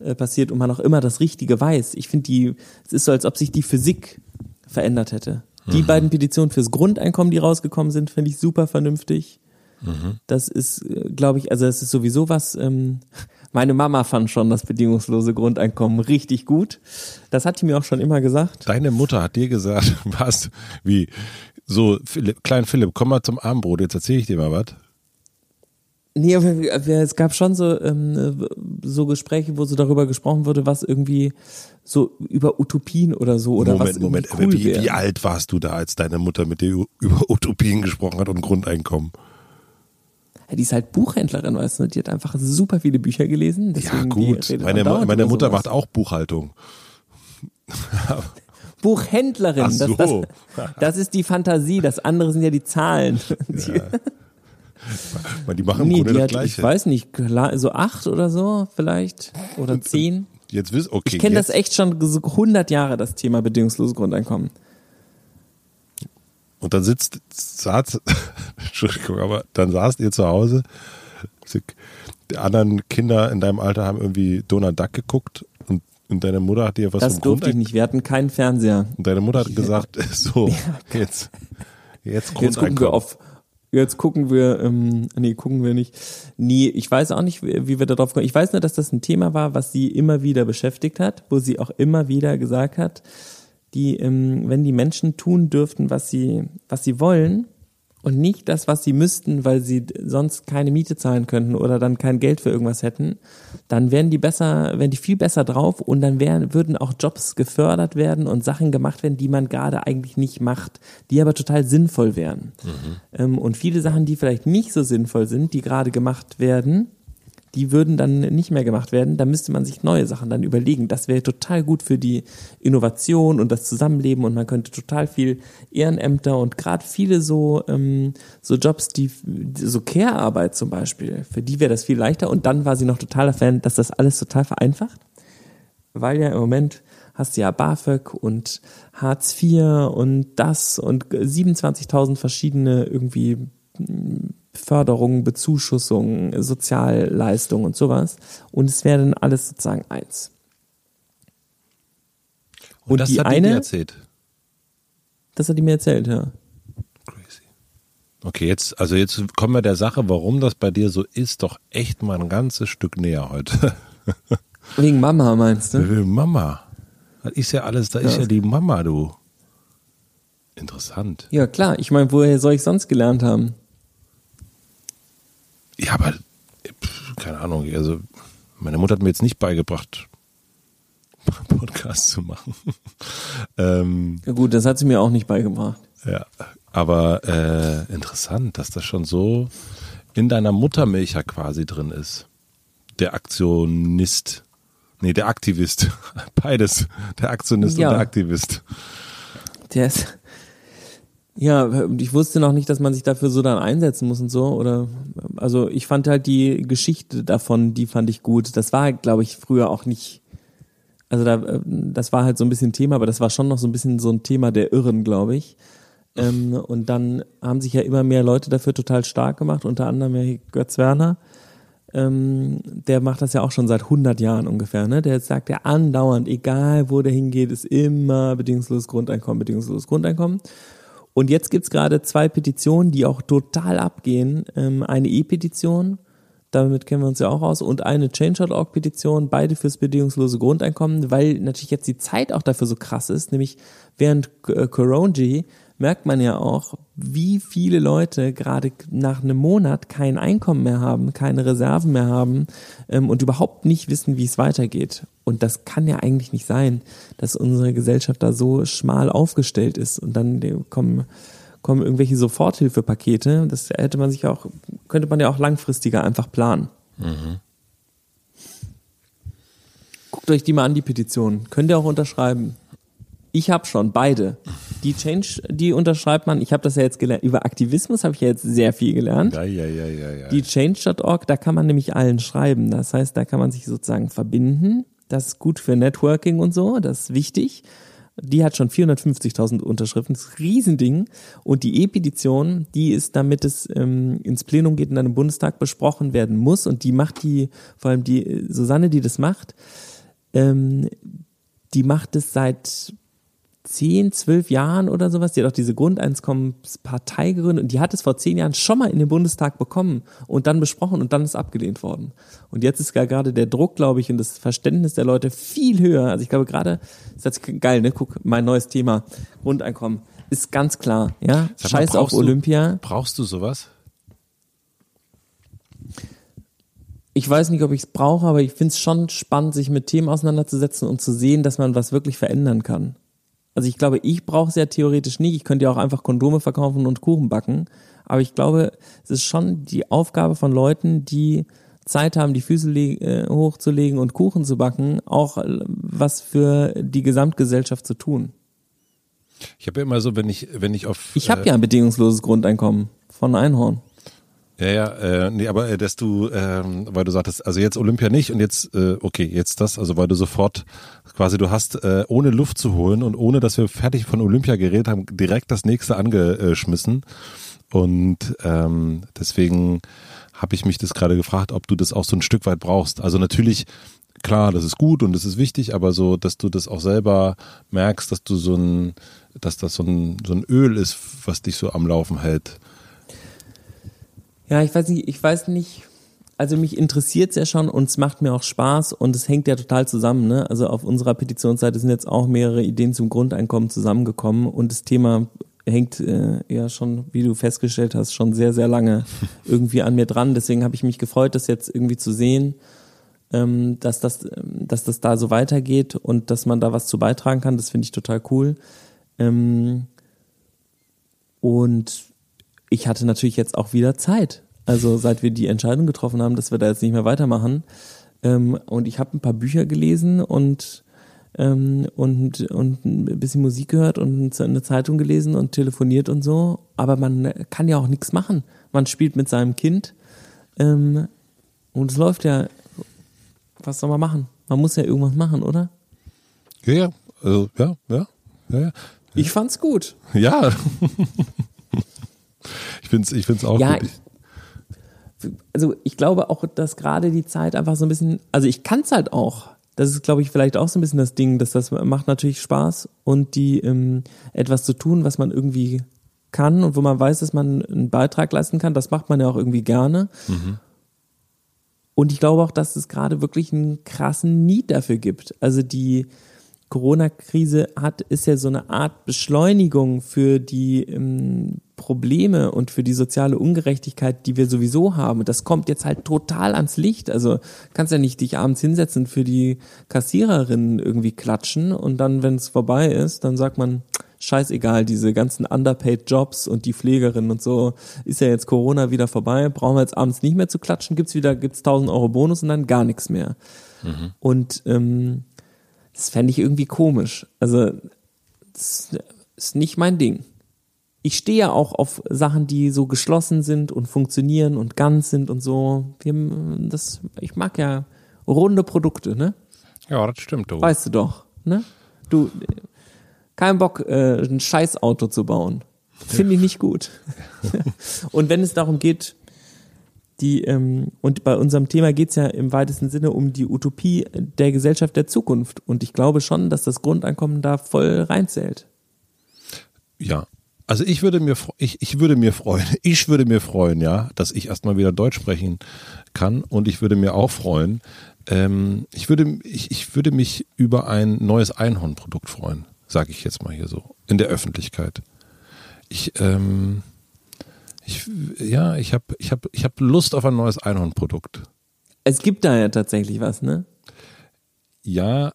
äh, passiert und man auch immer das Richtige weiß. Ich finde die, es ist so, als ob sich die Physik verändert hätte. Die mhm. beiden Petitionen fürs Grundeinkommen, die rausgekommen sind, finde ich super vernünftig. Mhm. Das ist, äh, glaube ich, also es ist sowieso was. Ähm, meine Mama fand schon das bedingungslose Grundeinkommen richtig gut. Das hat die mir auch schon immer gesagt. Deine Mutter hat dir gesagt, was, wie, so, Philipp, Klein Philipp, komm mal zum Abendbrot, jetzt erzähle ich dir mal was. Nee, aber es gab schon so, ähm, so Gespräche, wo so darüber gesprochen wurde, was irgendwie so über Utopien oder so oder Moment, was Moment, cool wie, wie alt warst du da, als deine Mutter mit dir über Utopien gesprochen hat und Grundeinkommen? Ja, die ist halt Buchhändlerin, weißt du, die hat einfach super viele Bücher gelesen. Ja gut, meine, meine Mutter macht auch Buchhaltung. Buchhändlerin, so. das, das, das ist die Fantasie, das andere sind ja die Zahlen. Ja. Die machen im Nee, Grunde die das hat, Gleiche. ich weiß nicht, so acht oder so vielleicht oder zehn. Jetzt wiss, okay. Ich kenne das echt schon so 100 Jahre, das Thema bedingungsloses Grundeinkommen. Und dann sitzt, saß, Entschuldigung, aber dann saßt ihr zu Hause. Die anderen Kinder in deinem Alter haben irgendwie Donald Duck geguckt und, und deine Mutter hat dir was Das durfte ich Grundeinkommen. nicht. Wir hatten keinen Fernseher. Und deine Mutter hat gesagt, so, jetzt, jetzt Jetzt gucken wir Grundeinkommen. auf. Jetzt gucken wir, ähm, nee, gucken wir nicht. Nee, ich weiß auch nicht, wie wir darauf kommen. Ich weiß nur, dass das ein Thema war, was sie immer wieder beschäftigt hat, wo sie auch immer wieder gesagt hat, die, ähm, wenn die Menschen tun dürften, was sie, was sie wollen und nicht das, was sie müssten, weil sie sonst keine Miete zahlen könnten oder dann kein Geld für irgendwas hätten, dann wären die besser, wären die viel besser drauf und dann wären, würden auch Jobs gefördert werden und Sachen gemacht werden, die man gerade eigentlich nicht macht, die aber total sinnvoll wären. Ähm, und viele Sachen, die vielleicht nicht so sinnvoll sind, die gerade gemacht werden, die würden dann nicht mehr gemacht werden. Da müsste man sich neue Sachen dann überlegen. Das wäre total gut für die Innovation und das Zusammenleben und man könnte total viel Ehrenämter und gerade viele so ähm, so Jobs, die so Care-Arbeit zum Beispiel, für die wäre das viel leichter. Und dann war sie noch totaler Fan, dass das alles total vereinfacht, weil ja im Moment hast du ja BAföG und Hartz IV und das und 27.000 verschiedene irgendwie Förderungen, Bezuschussungen, Sozialleistungen und sowas. Und es wäre dann alles sozusagen eins. Und das die hat die eine- dir erzählt. Das hat die mir erzählt, ja. Crazy. Okay, jetzt, also jetzt kommen wir der Sache, warum das bei dir so ist, doch echt mal ein ganzes Stück näher heute. Wegen Mama meinst du? Mama. Das ist ja alles, da ist Ja. ja die Mama, du. Interessant. Ja, klar. Ich meine, woher soll ich sonst gelernt haben? Ja, aber keine Ahnung, also meine Mutter hat mir jetzt nicht beigebracht, Podcast zu machen. ähm, Ja gut, das hat sie mir auch nicht beigebracht. ja, aber äh, interessant, dass das schon so in deiner Muttermilch ja quasi drin ist. Der Aktionist. Nee, der Aktivist. Beides. Der Aktionist Ja. und der Aktivist. Der ist. Ja, ich wusste noch nicht, dass man sich dafür so dann einsetzen muss und so. Oder also ich fand halt die Geschichte davon, die fand ich gut. Das war, glaube ich, früher auch nicht. Also da, das war halt so ein bisschen Thema, aber das war schon noch so ein bisschen so ein Thema der Irren, glaube ich. Ähm, und dann haben sich ja immer mehr Leute dafür total stark gemacht, unter anderem ja Götz Werner. Ähm, der macht das ja auch schon seit 100 Jahren ungefähr, ne? Der sagt ja andauernd, egal wo der hingeht, ist immer bedingungsloses Grundeinkommen, bedingungsloses Grundeinkommen. Und jetzt gibt's gerade zwei Petitionen, die auch total abgehen. Ähm, eine E-Petition, damit kennen wir uns ja auch aus, und eine Change.org-Petition, beide fürs bedingungslose Grundeinkommen, weil natürlich jetzt die Zeit auch dafür so krass ist, nämlich während äh, Coronji merkt man ja auch, wie viele Leute gerade nach einem Monat kein Einkommen mehr haben, keine Reserven mehr haben ähm, und überhaupt nicht wissen, wie es weitergeht. Und das kann ja eigentlich nicht sein, dass unsere Gesellschaft da so schmal aufgestellt ist und dann äh, kommen kommen irgendwelche Soforthilfepakete. Das hätte man sich auch, könnte man ja auch langfristiger einfach planen. Guckt euch die mal an, die Petition. Könnt ihr auch unterschreiben. Ich habe schon beide. Die Change, die unterschreibt man. Ich habe das ja jetzt gelernt. Über Aktivismus habe ich ja jetzt sehr viel gelernt. Ja, ja, ja, ja, ja. Die Change.org, da kann man nämlich allen schreiben. Das heißt, da kann man sich sozusagen verbinden. Das ist gut für Networking und so. Das ist wichtig. Die hat schon 450.000 Unterschriften, das ist ein Riesending. Und die E-Petition, die ist, damit es ähm, ins Plenum geht und dann im Bundestag besprochen werden muss. Und die macht die, vor allem die Susanne, die das macht, ähm, die macht es seit zehn, zwölf Jahren oder sowas. Die hat auch diese Grundeinkommenspartei gegründet und die hat es vor zehn Jahren schon mal in den Bundestag bekommen und dann besprochen und dann ist abgelehnt worden. Und jetzt ist gerade der Druck, glaube ich, und das Verständnis der Leute viel höher. Also ich glaube gerade, das ist geil, ne? Guck, mein neues Thema, Grundeinkommen, ist ganz klar, ja? Mal, Scheiß auf brauchst du- Olympia. Brauchst du sowas? Ich weiß nicht, ob ich es brauche, aber ich finde es schon spannend, sich mit Themen auseinanderzusetzen und zu sehen, dass man was wirklich verändern kann. Also ich glaube, ich brauche es ja theoretisch nicht. Ich könnte ja auch einfach Kondome verkaufen und Kuchen backen. Aber ich glaube, es ist schon die Aufgabe von Leuten, die Zeit haben, die Füße äh, hochzulegen und Kuchen zu backen, auch äh, was für die Gesamtgesellschaft zu tun. Ich habe ja immer so, wenn ich, wenn ich auf. Ich habe äh, ja ein bedingungsloses Grundeinkommen von Einhorn. Ja, ja, äh, nee, aber äh, dass du, ähm, weil du sagtest, also jetzt Olympia nicht und jetzt, äh, okay, jetzt das, also weil du sofort quasi, du hast äh, ohne Luft zu holen und ohne, dass wir fertig von Olympia geredet haben, direkt das nächste angeschmissen. Und ähm, deswegen habe ich mich das gerade gefragt, ob du das auch so ein Stück weit brauchst. Also natürlich, klar, das ist gut und das ist wichtig, aber so, dass du das auch selber merkst, dass du so ein, dass das so ein, so ein Öl ist, was dich so am Laufen hält. Ja, ich weiß nicht, ich weiß nicht. Also mich interessiert's ja schon und es macht mir auch Spaß und es hängt ja total zusammen. Ne? Also auf unserer Petitionsseite sind jetzt auch mehrere Ideen zum Grundeinkommen zusammengekommen und das Thema hängt äh, ja schon, wie du festgestellt hast, schon sehr, sehr lange irgendwie an mir dran. Deswegen habe ich mich gefreut, das jetzt irgendwie zu sehen, ähm, dass, das, ähm, dass das da so weitergeht und dass man da was zu beitragen kann. Das finde ich total cool. Ähm, und ich hatte natürlich jetzt auch wieder Zeit. Also seit wir die Entscheidung getroffen haben, dass wir da jetzt nicht mehr weitermachen. Ähm, und ich habe ein paar Bücher gelesen und, ähm, und, und ein bisschen Musik gehört und eine Zeitung gelesen und telefoniert und so. Aber man kann ja auch nichts machen. Man spielt mit seinem Kind ähm, und es läuft ja. Was soll man machen? Man muss ja irgendwas machen, oder? Ja, ja, also, ja, ja, ja, ja. Ich fand's gut. Ja. ich find's, ich find's auch Ja, gut. Ich, also ich glaube auch, dass gerade die Zeit einfach so ein bisschen, also ich kann's halt auch. Das ist, glaube ich, vielleicht auch so ein bisschen das Ding, dass das macht natürlich Spaß und die ähm, etwas zu tun, was man irgendwie kann und wo man weiß, dass man einen Beitrag leisten kann, das macht man ja auch irgendwie gerne. Und ich glaube auch, dass es gerade wirklich einen krassen Need dafür gibt. Also die Corona-Krise hat, ist ja so eine Art Beschleunigung für die ähm, Probleme und für die soziale Ungerechtigkeit, die wir sowieso haben. Und Das kommt jetzt halt total ans Licht. Also kannst ja nicht dich abends hinsetzen für die Kassiererinnen irgendwie klatschen und dann, wenn es vorbei ist, dann sagt man, scheißegal, diese ganzen underpaid Jobs und die Pflegerinnen und so, ist ja jetzt Corona wieder vorbei, brauchen wir jetzt abends nicht mehr zu klatschen, gibt's wieder, gibt's 1000 Euro Bonus und dann gar nichts mehr. Und ähm, das fände ich irgendwie komisch. Also, das ist nicht mein Ding. Ich stehe ja auch auf Sachen, die so geschlossen sind und funktionieren und ganz sind und so. Wir, das, ich mag ja runde Produkte, ne? ja, das stimmt. Du. Weißt du doch, ne? Du, kein Bock, äh, ein Scheißauto zu bauen. Finde ich nicht gut. und wenn es darum geht, die, ähm, und bei unserem Thema geht's ja im weitesten Sinne um die Utopie der Gesellschaft der Zukunft. Und ich glaube schon, dass das Grundeinkommen da voll reinzählt. Ja. Also ich würde mir, ich, ich würde mir freuen, ich würde mir freuen, ja, dass ich erstmal wieder Deutsch sprechen kann und ich würde mir auch freuen, ähm, ich würde, ich, ich würde mich über ein neues Einhornprodukt freuen, sage ich jetzt mal hier so, in der Öffentlichkeit. Ich, ähm, ich, ja, ich habe, ich habe, ich habe Lust auf ein neues Einhornprodukt. Es gibt da ja tatsächlich was, ne? Ja,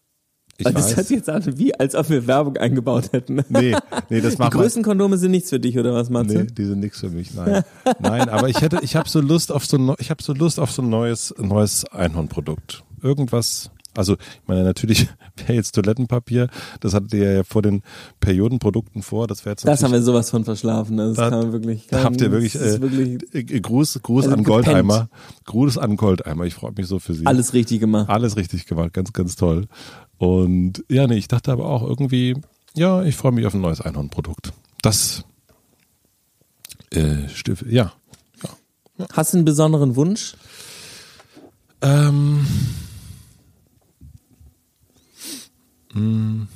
ich das weiß. hört sich jetzt an, wie als ob wir Werbung eingebaut hätten. Nee, nee, das Die macht man. Größenkondome sind nichts für dich, oder was, Matze? Nee, die sind nix für mich. Nein, nein, aber ich hätte, ich habe so Lust auf so, ich habe so Lust auf so ein neues, neues Einhornprodukt. Irgendwas, Also, ich meine, natürlich wäre jetzt Toilettenpapier, das hattet ihr ja vor den Periodenprodukten vor, das wäre jetzt Das haben wir sowas von verschlafen, das Da- kann man wirklich. Da habt ihr wirklich, das ist äh, wirklich äh, Gruß, Gruß Also an gepennt. Goldeimer. Gruß an Goldeimer. Ich freue mich so für Sie. alles richtig gemacht. Alles richtig gemacht. Ganz, ganz toll. Und ja, nee, ich dachte aber auch irgendwie, ja, ich freue mich auf ein neues Einhornprodukt. Das, äh, Stift, ja. Hast du einen besonderen Wunsch? Ähm, mh.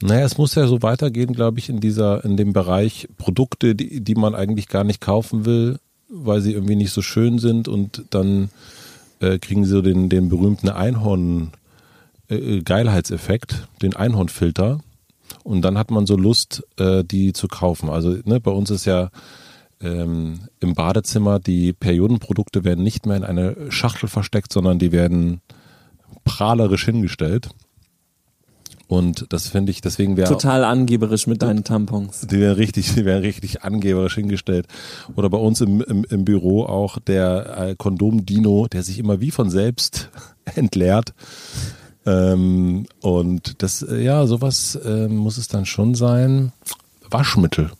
Naja, es muss ja so weitergehen, glaube ich, in dieser, in dem Bereich Produkte, die, die man eigentlich gar nicht kaufen will, weil sie irgendwie nicht so schön sind und dann äh, kriegen sie so den, den berühmten Einhorn äh, Geilheitseffekt, den Einhornfilter. Und dann hat man so Lust, äh, die zu kaufen. Also ne, bei uns ist ja ähm, im Badezimmer die Periodenprodukte werden nicht mehr in eine Schachtel versteckt, sondern die werden prahlerisch hingestellt. Und das finde ich, deswegen wäre Total angeberisch mit deinen Tampons. die werden richtig, die werden richtig angeberisch hingestellt. Oder bei uns im, im, im Büro auch der äh, Kondom-Dino, der sich immer wie von selbst entleert. Ähm, und das, äh, ja, sowas ähm, muss es dann schon sein. Waschmittel.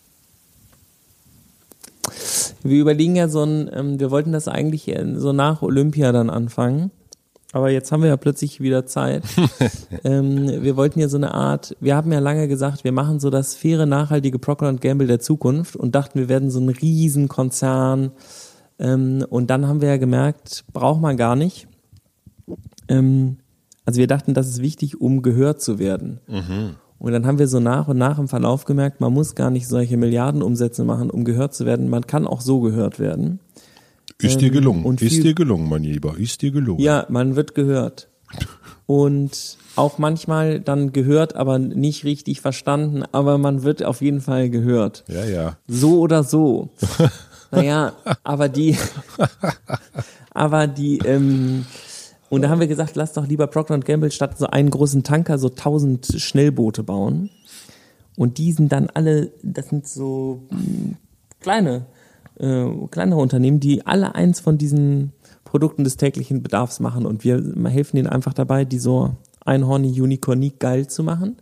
Wir überlegen ja so ein, ähm, wir wollten das eigentlich äh, so nach Olympia dann anfangen. Aber jetzt haben wir ja plötzlich wieder Zeit. ähm, wir wollten ja so eine Art, wir haben ja lange gesagt, wir machen so das faire, nachhaltige Procter Gamble der Zukunft und dachten, wir werden so ein Riesenkonzern. Ähm, und dann haben wir ja gemerkt, braucht man gar nicht. Ähm, also wir dachten, das ist wichtig, um gehört zu werden. Und dann haben wir so nach und nach im Verlauf gemerkt, man muss gar nicht solche Milliardenumsätze machen, um gehört zu werden. Man kann auch so gehört werden. Ist dir gelungen. und ist viel- dir gelungen, mein Lieber. Ist dir gelungen. Ja, man wird gehört. Und auch manchmal dann gehört, aber nicht richtig verstanden, aber man wird auf jeden Fall gehört. Ja, ja. So oder so. naja, aber die, aber die, ähm, und da haben wir gesagt, lass doch lieber Procter Gamble statt so einen großen Tanker so tausend Schnellboote bauen. Und die sind dann alle, das sind so mh, kleine, äh, kleinere Unternehmen, die alle eins von diesen Produkten des täglichen Bedarfs machen. Und wir helfen ihnen einfach dabei, die so einhornig, unicornig geil zu machen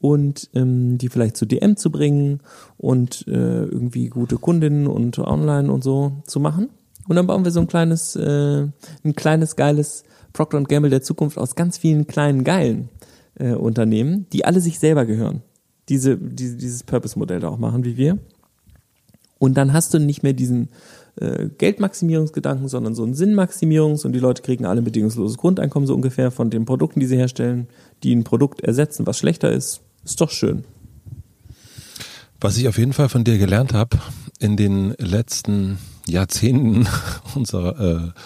und ähm, die vielleicht zu DM zu bringen und äh, irgendwie gute Kundinnen und online und so zu machen. Und dann bauen wir so ein kleines, äh, ein kleines geiles Procter Gamble der Zukunft aus ganz vielen kleinen geilen äh, Unternehmen, die alle sich selber gehören. Diese, diese dieses Purpose-Modell da auch machen wie wir. Und dann hast du nicht mehr diesen äh, Geldmaximierungsgedanken, sondern so einen Sinnmaximierungs- und die Leute kriegen alle bedingungsloses Grundeinkommen so ungefähr von den Produkten, die sie herstellen, die ein Produkt ersetzen, was schlechter ist. Ist doch schön. Was ich auf jeden Fall von dir gelernt habe in den letzten Jahrzehnten unserer äh,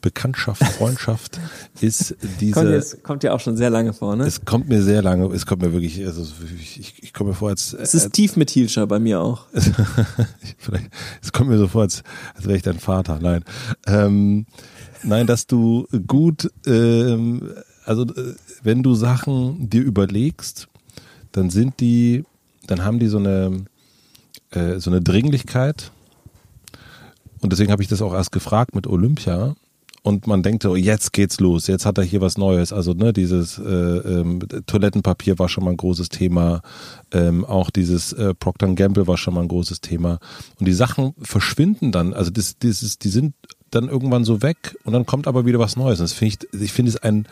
Bekanntschaft, Freundschaft, ist diese. Kommt, jetzt, kommt ja auch schon sehr lange vor, ne? Es kommt mir sehr lange, es kommt mir wirklich, also ich, ich, komme mir vor, als, Es ist tief mit Hilscher bei mir auch. vielleicht, es kommt mir so vor, als, als wäre ich dein Vater. Nein. Ähm, nein, dass du gut, ähm, also äh, wenn du Sachen dir überlegst, dann sind die, dann haben die so eine, äh, so eine Dringlichkeit. Und deswegen habe ich das auch erst gefragt mit Olympia. Und man denkt so, jetzt geht's los, jetzt hat er hier was Neues. Also ne, dieses äh, ähm, Toilettenpapier war schon mal ein großes Thema, ähm, auch dieses äh, Procter Gamble war schon mal ein großes Thema. Und die Sachen verschwinden dann, also das, dieses, die sind dann irgendwann so weg und dann kommt aber wieder was Neues. Und das finde ich, ich finde es ein,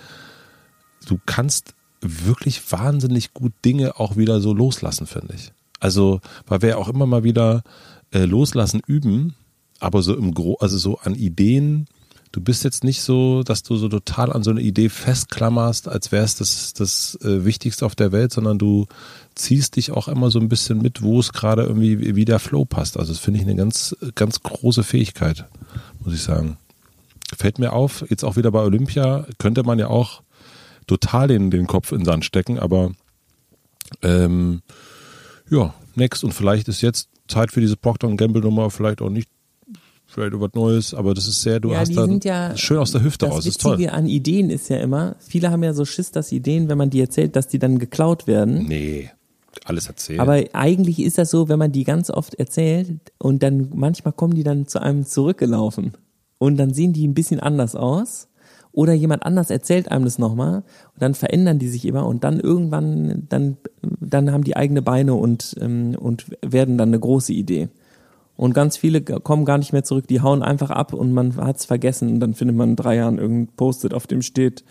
du kannst wirklich wahnsinnig gut Dinge auch wieder so loslassen, finde ich. Also, weil wir ja auch immer mal wieder äh, loslassen üben, aber so im Gro, also so an Ideen, du bist jetzt nicht so, dass du so total an so eine Idee festklammerst, als wäre es das, das äh, Wichtigste auf der Welt, sondern du ziehst dich auch immer so ein bisschen mit, wo es gerade irgendwie wie- der Flow passt. Also das finde ich eine ganz, ganz große Fähigkeit, muss ich sagen. Fällt mir auf, jetzt auch wieder bei Olympia, könnte man ja auch total den, den Kopf in den Sand stecken, aber ähm, ja, next. Und vielleicht ist jetzt Zeit für diese Procter Gamble Nummer, vielleicht auch nicht, vielleicht was Neues, aber das ist sehr, du ja, hast die da ja schön aus der Hüfte das raus, ist Witzige toll. an Ideen ist ja immer, viele haben ja so Schiss, dass Ideen, wenn man die erzählt, dass die dann geklaut werden. Nee, alles erzählen. Aber eigentlich ist das so, wenn man die ganz oft erzählt und dann manchmal kommen die dann zu einem zurückgelaufen. und dann sehen die ein bisschen anders aus. Oder jemand anders erzählt einem das nochmal und dann verändern die sich immer und dann irgendwann, dann, dann haben die eigene Beine und, ähm, und werden dann eine große Idee. Und ganz viele kommen gar nicht mehr zurück, die hauen einfach ab und man hat's vergessen und dann findet man in drei Jahren irgendein Post-it, auf dem steht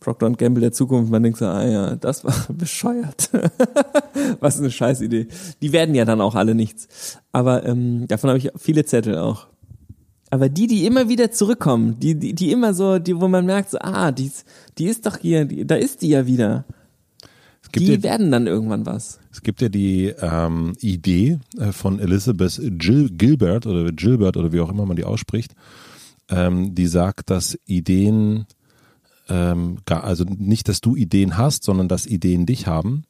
Procter Gamble der Zukunft. Man denkt so, ah ja, das war bescheuert. Was eine Scheißidee. Die werden ja dann auch alle nichts. Aber ähm, davon habe ich viele Zettel auch. Aber die, die immer wieder zurückkommen, die, die, die immer so, die, wo man merkt, so, ah, die, die ist doch hier, die, da ist die ja wieder. Die ja, werden dann irgendwann was. Es gibt ja die ähm, Idee äh, von Elizabeth Gil Gilbert oder Gilbert oder wie auch immer man die ausspricht, ähm, die sagt, dass Ideen, ähm, also nicht, dass du Ideen hast, sondern dass Ideen dich haben.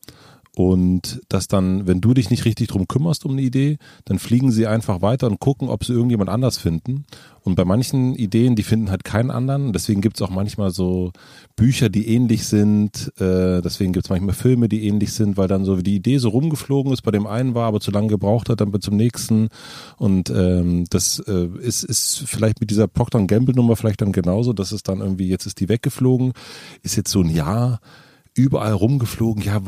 Und dass dann, wenn du dich nicht richtig drum kümmerst um eine Idee, dann fliegen sie einfach weiter und gucken, ob sie irgendjemand anders finden. Und bei manchen Ideen, die finden halt keinen anderen. Deswegen gibt's auch manchmal so Bücher, die ähnlich sind. Äh, deswegen gibt's manchmal Filme, die ähnlich sind, weil dann so die Idee so rumgeflogen ist, bei dem einen war, aber zu lange gebraucht hat, dann zum nächsten. Und ähm, das äh, ist, ist vielleicht mit dieser Procter Gamble Nummer vielleicht dann genauso, dass es dann irgendwie, jetzt ist die weggeflogen, ist jetzt so ein Jahr überall rumgeflogen, ja,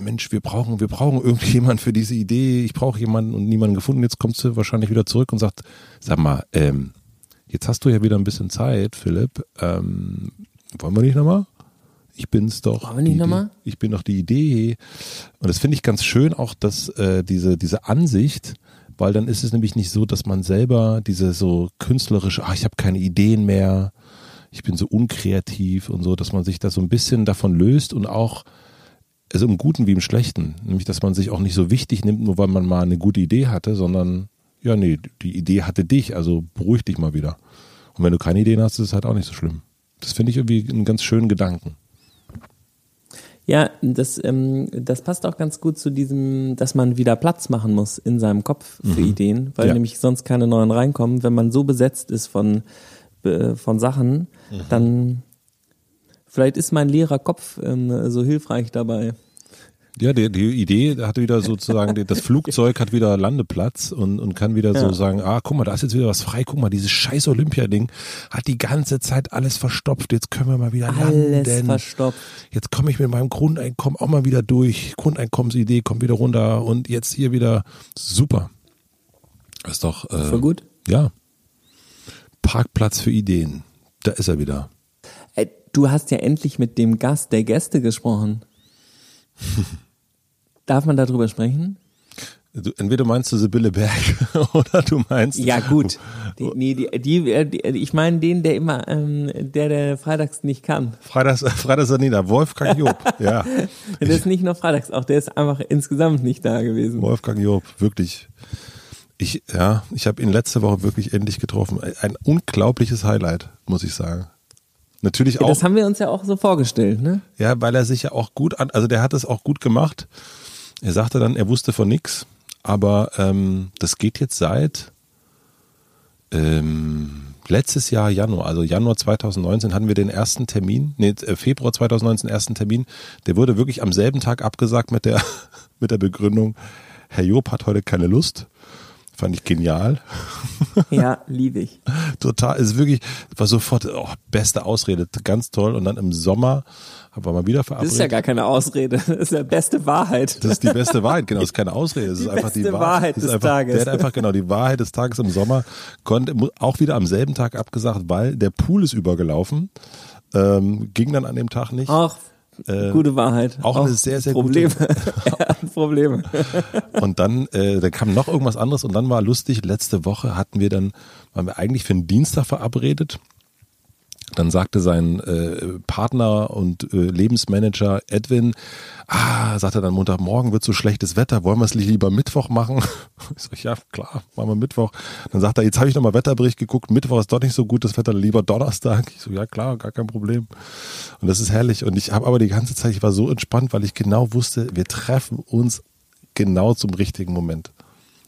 Mensch, wir brauchen, wir brauchen irgendjemand für diese Idee, ich brauche jemanden und niemanden gefunden. Jetzt kommst du wahrscheinlich wieder zurück und sagt, sag mal, ähm, jetzt hast du ja wieder ein bisschen Zeit, Philipp. Ähm, wollen wir nicht nochmal? Ich bin's doch. Wollen wir nicht nochmal? Ich bin doch die Idee. Und das finde ich ganz schön auch, dass äh, diese, diese Ansicht, weil dann ist es nämlich nicht so, dass man selber diese so künstlerische, ach, ich habe keine Ideen mehr, ich bin so unkreativ und so, dass man sich da so ein bisschen davon löst und auch, also im Guten wie im Schlechten, nämlich dass man sich auch nicht so wichtig nimmt, nur weil man mal eine gute Idee hatte, sondern ja, nee, die Idee hatte dich, also beruhig dich mal wieder. Und wenn du keine Ideen hast, ist es halt auch nicht so schlimm. Das finde ich irgendwie einen ganz schönen Gedanken. Ja, das, ähm, das passt auch ganz gut zu diesem, dass man wieder Platz machen muss in seinem Kopf für mhm. Ideen, weil ja. nämlich sonst keine neuen reinkommen. Wenn man so besetzt ist von von Sachen, mhm. dann vielleicht ist mein leerer Kopf ähm, so hilfreich dabei. Ja, die, die Idee hat wieder sozusagen, das Flugzeug hat wieder Landeplatz und, und kann wieder ja. so sagen, ah, guck mal, da ist jetzt wieder was frei, guck mal, dieses scheiß Olympia-Ding hat die ganze Zeit alles verstopft, jetzt können wir mal wieder alles landen. verstopft. Jetzt komme ich mit meinem Grundeinkommen auch mal wieder durch, Grundeinkommensidee kommt wieder runter und jetzt hier wieder, super. Das ist doch... Äh, Voll gut. Ja, Parkplatz für Ideen. Da ist er wieder. Du hast ja endlich mit dem Gast der Gäste gesprochen. Darf man darüber sprechen? Du, entweder meinst du Sibylle Berg oder du meinst. Ja, gut. Die, nee, die, die, die, ich meine den, der immer, ähm, der, der freitags nicht kann. Freitags, Freitags nieder. Wolfgang Job, ja. der ist nicht nur freitags, auch der ist einfach insgesamt nicht da gewesen. Wolfgang Job, wirklich. Ich, ja, ich habe ihn letzte Woche wirklich endlich getroffen. Ein unglaubliches Highlight, muss ich sagen. Natürlich auch. Das haben wir uns ja auch so vorgestellt, ne? Ja, weil er sich ja auch gut an, also der hat es auch gut gemacht. Er sagte dann, er wusste von nichts, aber ähm, das geht jetzt seit ähm, letztes Jahr Januar, also Januar 2019 hatten wir den ersten Termin, nee, äh, Februar 2019 ersten Termin. Der wurde wirklich am selben Tag abgesagt mit der mit der Begründung, Herr Job hat heute keine Lust. Fand ich genial. Ja, liebe ich. Total, ist wirklich, war sofort, oh, beste Ausrede, ganz toll. Und dann im Sommer haben wir mal wieder verabredet. Das ist ja gar keine Ausrede, das ist ja beste Wahrheit. Das ist die beste Wahrheit, genau, das ist keine Ausrede, das die ist einfach die Wahrheit, Wahrheit des einfach, Tages. Der hat einfach genau die Wahrheit des Tages im Sommer, konnte auch wieder am selben Tag abgesagt, weil der Pool ist übergelaufen. Ähm, ging dann an dem Tag nicht. Ach, äh, Gute Wahrheit. Auch, auch eine sehr, sehr Probleme. gute. ja, Probleme. und dann, äh, dann kam noch irgendwas anderes und dann war lustig, letzte Woche hatten wir dann, waren wir eigentlich für einen Dienstag verabredet. Dann sagte sein äh, Partner und äh, Lebensmanager Edwin, ah, sagt er dann Montagmorgen wird so schlechtes Wetter, wollen wir es lieber Mittwoch machen? Ich sag, ja, klar, machen wir Mittwoch. Dann sagt er, jetzt habe ich nochmal Wetterbericht geguckt, Mittwoch ist doch nicht so gut das Wetter, lieber Donnerstag. Ich so, ja klar, gar kein Problem. Und das ist herrlich. Und ich habe aber die ganze Zeit, ich war so entspannt, weil ich genau wusste, wir treffen uns genau zum richtigen Moment.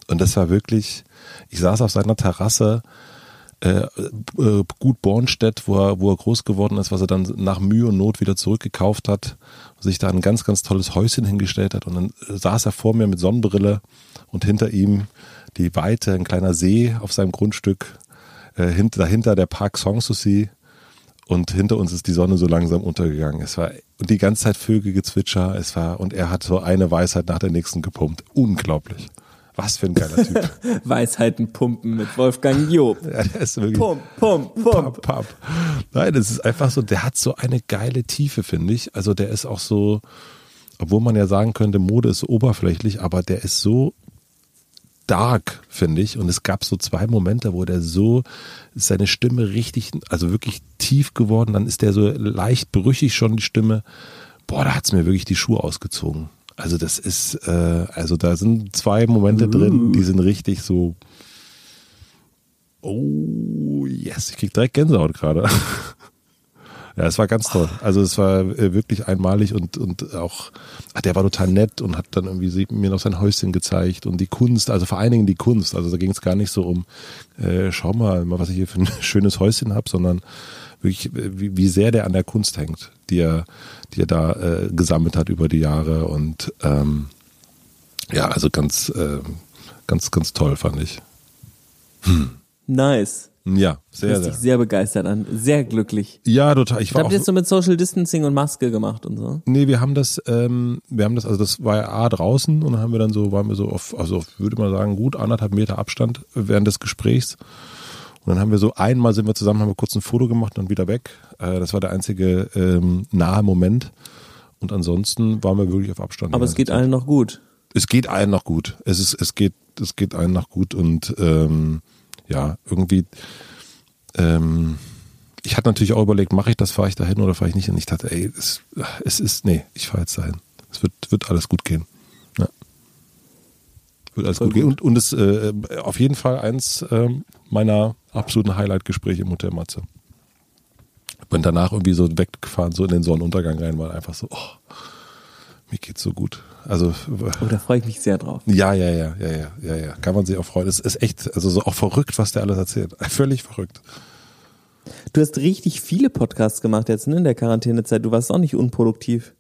Und das war wirklich, ich saß auf seiner Terrasse, äh, äh, Gut Bornstedt, wo er, wo er groß geworden ist, was er dann nach Mühe und Not wieder zurückgekauft hat, sich da ein ganz, ganz tolles Häuschen hingestellt hat und dann saß er vor mir mit Sonnenbrille und hinter ihm die Weite, ein kleiner See auf seinem Grundstück. äh, hinter, dahinter der Park Sanssouci und hinter uns ist die Sonne so langsam untergegangen. Es war und die ganze Zeit Vögelgezwitscher. Es war und er hat so eine Weisheit nach der nächsten gepumpt. Unglaublich. Was für ein geiler Typ. Weisheiten pumpen mit Wolfgang Job. ja, der ist wirklich Pump, pump, pump. Pump, pump. Nein, es ist einfach so, der hat so eine geile Tiefe, finde ich. Also der ist auch so, obwohl man ja sagen könnte, Mode ist so oberflächlich, aber der ist so dark, finde ich. Und es gab so zwei Momente, wo der so seine Stimme richtig, also wirklich tief geworden, dann ist der so leicht brüchig schon die Stimme. Boah, da hat's mir wirklich die Schuhe ausgezogen. Also das ist, äh, also da sind zwei Momente drin, die sind richtig so. Oh, yes, ich krieg direkt Gänsehaut gerade. Ja, es war ganz toll. Also es war äh, wirklich einmalig und, und auch, ach, der war total nett und hat dann irgendwie mir noch sein Häuschen gezeigt und die Kunst, also vor allen Dingen die Kunst. Also da ging es gar nicht so um, äh, schau mal, mal, was ich hier für ein schönes Häuschen habe, sondern wirklich, äh, wie, wie sehr der an der Kunst hängt, die er, die er da äh, gesammelt hat über die Jahre und ähm, ja, also ganz, äh, ganz, ganz toll fand ich. Nice. Ja, sehr, Hört sich sehr. sehr begeistert an. Sehr glücklich. Ja, total. Ich war habt ihr jetzt so mit Social Distancing und Maske gemacht und so? Nee, wir haben das, ähm, wir haben das, also das war ja A draußen und dann haben wir dann so, waren wir so auf, also auf, würde man sagen, gut anderthalb Meter Abstand während des Gesprächs. Und dann haben wir so einmal sind wir zusammen, haben wir kurz ein Foto gemacht und dann wieder weg. Äh, das war der einzige ähm, nahe Moment. Und ansonsten waren wir wirklich auf Abstand. Aber es geht Zeit. allen noch gut. Es geht allen noch gut. Es ist, es geht, es geht allen noch gut und ähm, ja, irgendwie. Ähm, ich hatte natürlich auch überlegt, mache ich das, fahre ich dahin oder fahre ich nicht? Und ich dachte, ey, es, es ist, nee, ich fahre jetzt dahin. Es wird, wird alles gut gehen. Ja. Wird alles Voll gut, gehen. Und, und es äh, auf jeden Fall eins ähm, meiner absoluten Highlight-Gespräche im Hotel Matze. Bin danach irgendwie so weggefahren, so in den Sonnenuntergang rein, weil einfach so, oh, mir geht's so gut. Also Oh, da freue ich mich sehr drauf. ja, ja, ja, ja, ja, ja, ja. Kann man sich auch freuen. Es ist echt, also so auch verrückt, was der alles erzählt. Völlig verrückt. Du hast richtig viele Podcasts gemacht jetzt ne, in der Quarantänezeit. Du warst auch nicht unproduktiv.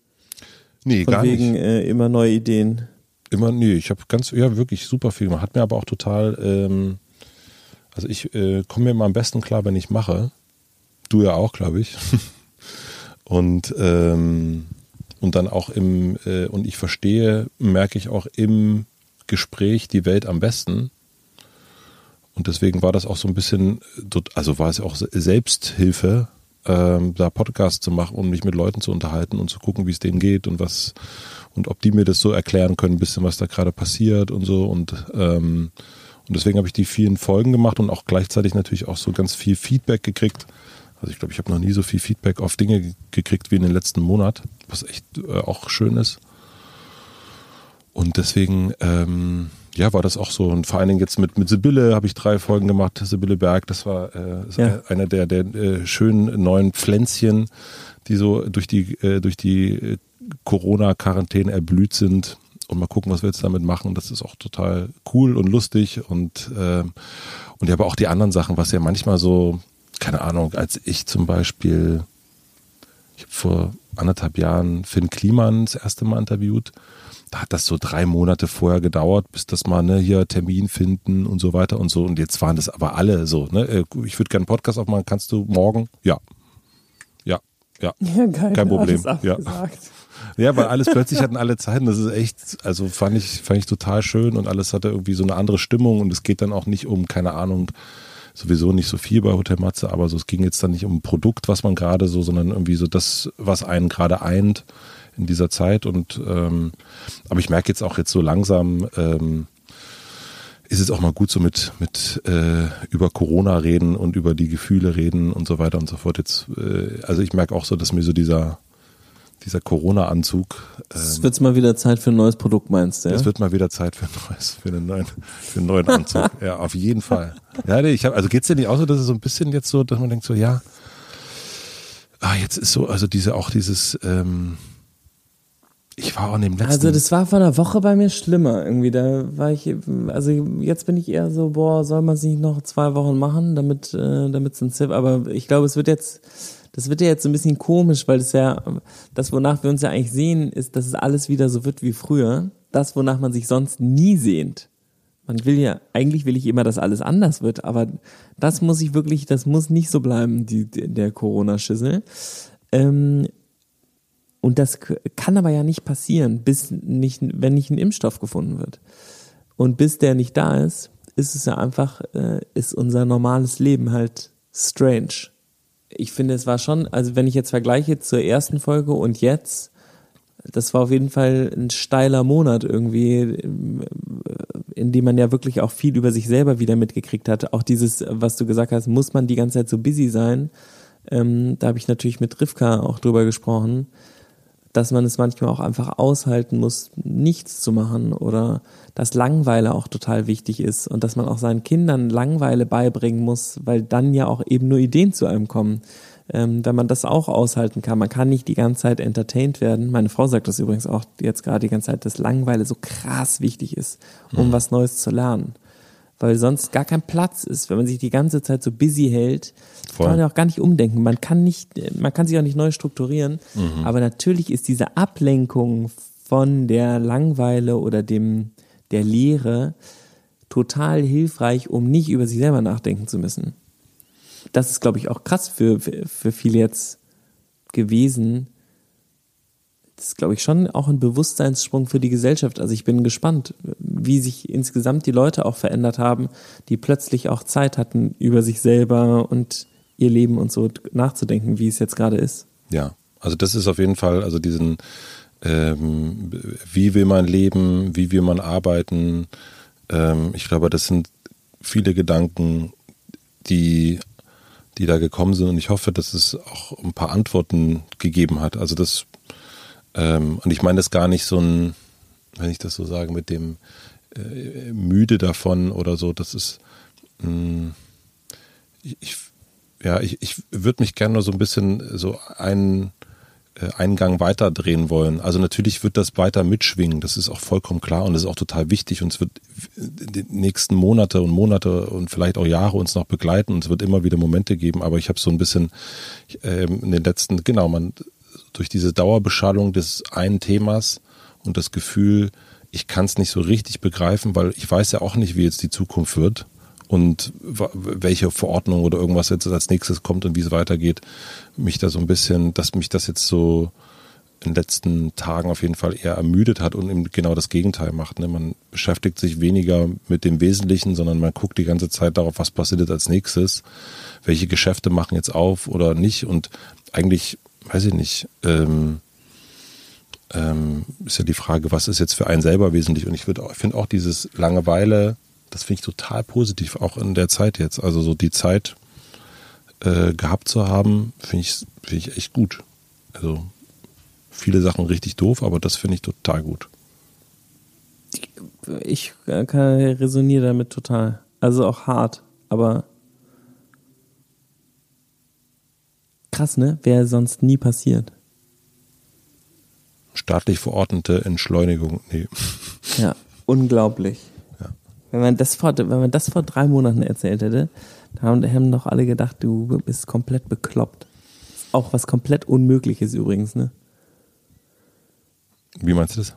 Nee, Von gar wegen nicht. Äh, immer neue Ideen. Immer, nee, ich habe ganz, ja, wirklich super viel gemacht. Hat mir aber auch total, ähm, also ich äh, komme mir immer am besten klar, wenn ich mache. Du ja auch, glaube ich. und, ähm, und dann auch im, äh, und ich verstehe, merke ich auch im Gespräch die Welt am besten. Und deswegen war das auch so ein bisschen, also war es auch Se- Selbsthilfe, ähm, da Podcasts zu machen und mich mit Leuten zu unterhalten und zu gucken, wie es denen geht und was und ob die mir das so erklären können, ein bisschen, was da gerade passiert und so. Und, ähm, und deswegen habe ich die vielen Folgen gemacht und auch gleichzeitig natürlich auch so ganz viel Feedback gekriegt. Also ich glaube, ich habe noch nie so viel Feedback auf Dinge ge- gekriegt wie in den letzten Monat, was echt äh, auch schön ist. Und deswegen, ähm, ja, war das auch so. Und vor allen Dingen jetzt mit, mit Sibylle habe ich drei Folgen gemacht. Sibylle Berg, das war äh, Ja. einer der, der äh, schönen neuen Pflänzchen, die so durch die, äh, durch die äh, Corona-Quarantäne erblüht sind. Und mal gucken, was wir jetzt damit machen. Das ist auch total cool und lustig. Und, ähm, und ja, aber auch die anderen Sachen, was ja manchmal so, keine Ahnung, als ich zum Beispiel, ich habe vor anderthalb Jahren Finn Kliman das erste Mal interviewt. Da hat das so drei Monate vorher gedauert, bis das mal ne, hier Termin finden und so weiter und so. Und jetzt waren das aber alle so. Ne? äh, Ich würde gerne einen Podcast aufmachen. Kannst du morgen? Ja. Ja. Ja. Ja, geil. Kein Problem. Ja. Ja, weil alles plötzlich hatten alle Zeiten. Das ist echt, also fand ich, fand ich total schön und alles hatte irgendwie so eine andere Stimmung und es geht dann auch nicht um, keine Ahnung, sowieso nicht so viel bei Hotel Matze, aber so, es ging jetzt dann nicht um ein Produkt, was man gerade so, sondern irgendwie so das, was einen gerade eint in dieser Zeit und, ähm, aber ich merke jetzt auch jetzt so langsam, ähm, ist es auch mal gut so mit, mit äh, über Corona reden und über die Gefühle reden und so weiter und so fort. Jetzt, äh, also ich merke auch so, dass mir so dieser, dieser Corona-Anzug, Es ähm, wird mal wieder Zeit für ein neues Produkt, meinst du? Ja? es wird mal wieder Zeit für, ein neues, für, einen, neuen, für einen neuen Anzug. ja, auf jeden Fall. Ja, nee, ich hab, also geht's dir nicht auch so, dass es so ein bisschen jetzt so, dass man denkt so, ja, ah, jetzt ist so, also diese, auch dieses, ähm, ich war auch in dem letzten, Also das war vor einer Woche bei mir schlimmer irgendwie. Da war ich, also jetzt bin ich eher so, boah, soll man es nicht noch zwei Wochen machen, damit äh, damit es ein Zip. Aber ich glaube, es wird jetzt, das wird ja jetzt so ein bisschen komisch, weil es ja, das wonach wir uns ja eigentlich sehen, ist, dass es alles wieder so wird wie früher. Das, wonach man sich sonst nie sehnt, Man will ja, eigentlich will ich immer, dass alles anders wird, aber das muss ich wirklich, das muss nicht so bleiben, die, der Corona-Schüssel. Ähm, und das kann aber ja nicht passieren, bis nicht, wenn nicht ein Impfstoff gefunden wird. Und bis der nicht da ist, ist es ja einfach, äh, ist unser normales Leben halt strange. Ich finde, es war schon, also wenn ich jetzt vergleiche zur ersten Folge und jetzt, das war auf jeden Fall ein steiler Monat irgendwie, in dem man ja wirklich auch viel über sich selber wieder mitgekriegt hat. Auch dieses, was du gesagt hast, muss man die ganze Zeit so busy sein. Ähm, da habe ich natürlich mit Rivka auch drüber gesprochen dass man es manchmal auch einfach aushalten muss, nichts zu machen oder dass Langweile auch total wichtig ist und dass man auch seinen Kindern Langweile beibringen muss, weil dann ja auch eben nur Ideen zu einem kommen. Ähm, wenn man das auch aushalten kann. Man kann nicht die ganze Zeit entertained werden. Meine Frau sagt das übrigens auch jetzt gerade die ganze Zeit, dass Langweile so krass wichtig ist, um mhm. was Neues zu lernen weil sonst gar kein Platz ist, wenn man sich die ganze Zeit so busy hält. Voll. Kann man ja auch gar nicht umdenken. Man kann nicht, man kann sich auch nicht neu strukturieren. Mhm. Aber natürlich ist diese Ablenkung von der Langeweile oder dem der Lehre total hilfreich, um nicht über sich selber nachdenken zu müssen. Das ist, glaube ich, auch krass für, für, für viele jetzt gewesen, das ist, glaube ich, schon auch ein Bewusstseinssprung für die Gesellschaft. Also ich bin gespannt, wie sich insgesamt die Leute auch verändert haben, die plötzlich auch Zeit hatten, über sich selber und ihr Leben und so nachzudenken, wie es jetzt gerade ist. Ja, also das ist auf jeden Fall, also diesen, ähm, wie will man leben, wie will man arbeiten. Ähm, ich glaube, das sind viele Gedanken, die die da gekommen sind und ich hoffe, dass es auch ein paar Antworten gegeben hat. Also das ähm, und ich meine das gar nicht so ein, wenn ich das so sage, mit dem äh, müde davon oder so. Das ist, mh, mm, ich, ja, ich, ich würde mich gerne nur so ein bisschen so einen, äh, einen Gang weiter drehen wollen. Also natürlich wird das weiter mitschwingen, das ist auch vollkommen klar und das ist auch total wichtig und es wird die nächsten Monate und Monate und vielleicht auch Jahre uns noch begleiten und es wird immer wieder Momente geben, aber ich habe so ein bisschen ähm, in den letzten, genau, man durch diese Dauerbeschallung des einen Themas und das Gefühl, ich kann es nicht so richtig begreifen, weil ich weiß ja auch nicht, wie jetzt die Zukunft wird und welche Verordnung oder irgendwas jetzt als nächstes kommt und wie es weitergeht, mich da so ein bisschen, dass mich das jetzt so in den letzten Tagen auf jeden Fall eher ermüdet hat und eben genau das Gegenteil macht. Ne? Man beschäftigt sich weniger mit dem Wesentlichen, sondern man guckt die ganze Zeit darauf, was passiert als nächstes, welche Geschäfte machen jetzt auf oder nicht und eigentlich weiß ich nicht, ähm, ähm, ist ja die Frage, was ist jetzt für einen selber wesentlich? Und ich finde auch dieses Langeweile, das finde ich total positiv, auch in der Zeit jetzt. Also so die Zeit äh, gehabt zu haben, finde ich, find ich echt gut. Also viele Sachen richtig doof, aber das finde ich total gut. Ich kann resoniere damit total. Also auch hart, aber krass, ne? Wäre sonst nie passiert. Staatlich verordnete Entschleunigung, nee. Ja, unglaublich. Ja. Wenn man das vor, wenn man das vor drei Monaten erzählt hätte, da haben doch alle gedacht, du bist komplett bekloppt. Auch was komplett Unmögliches übrigens, ne? Wie meinst du das?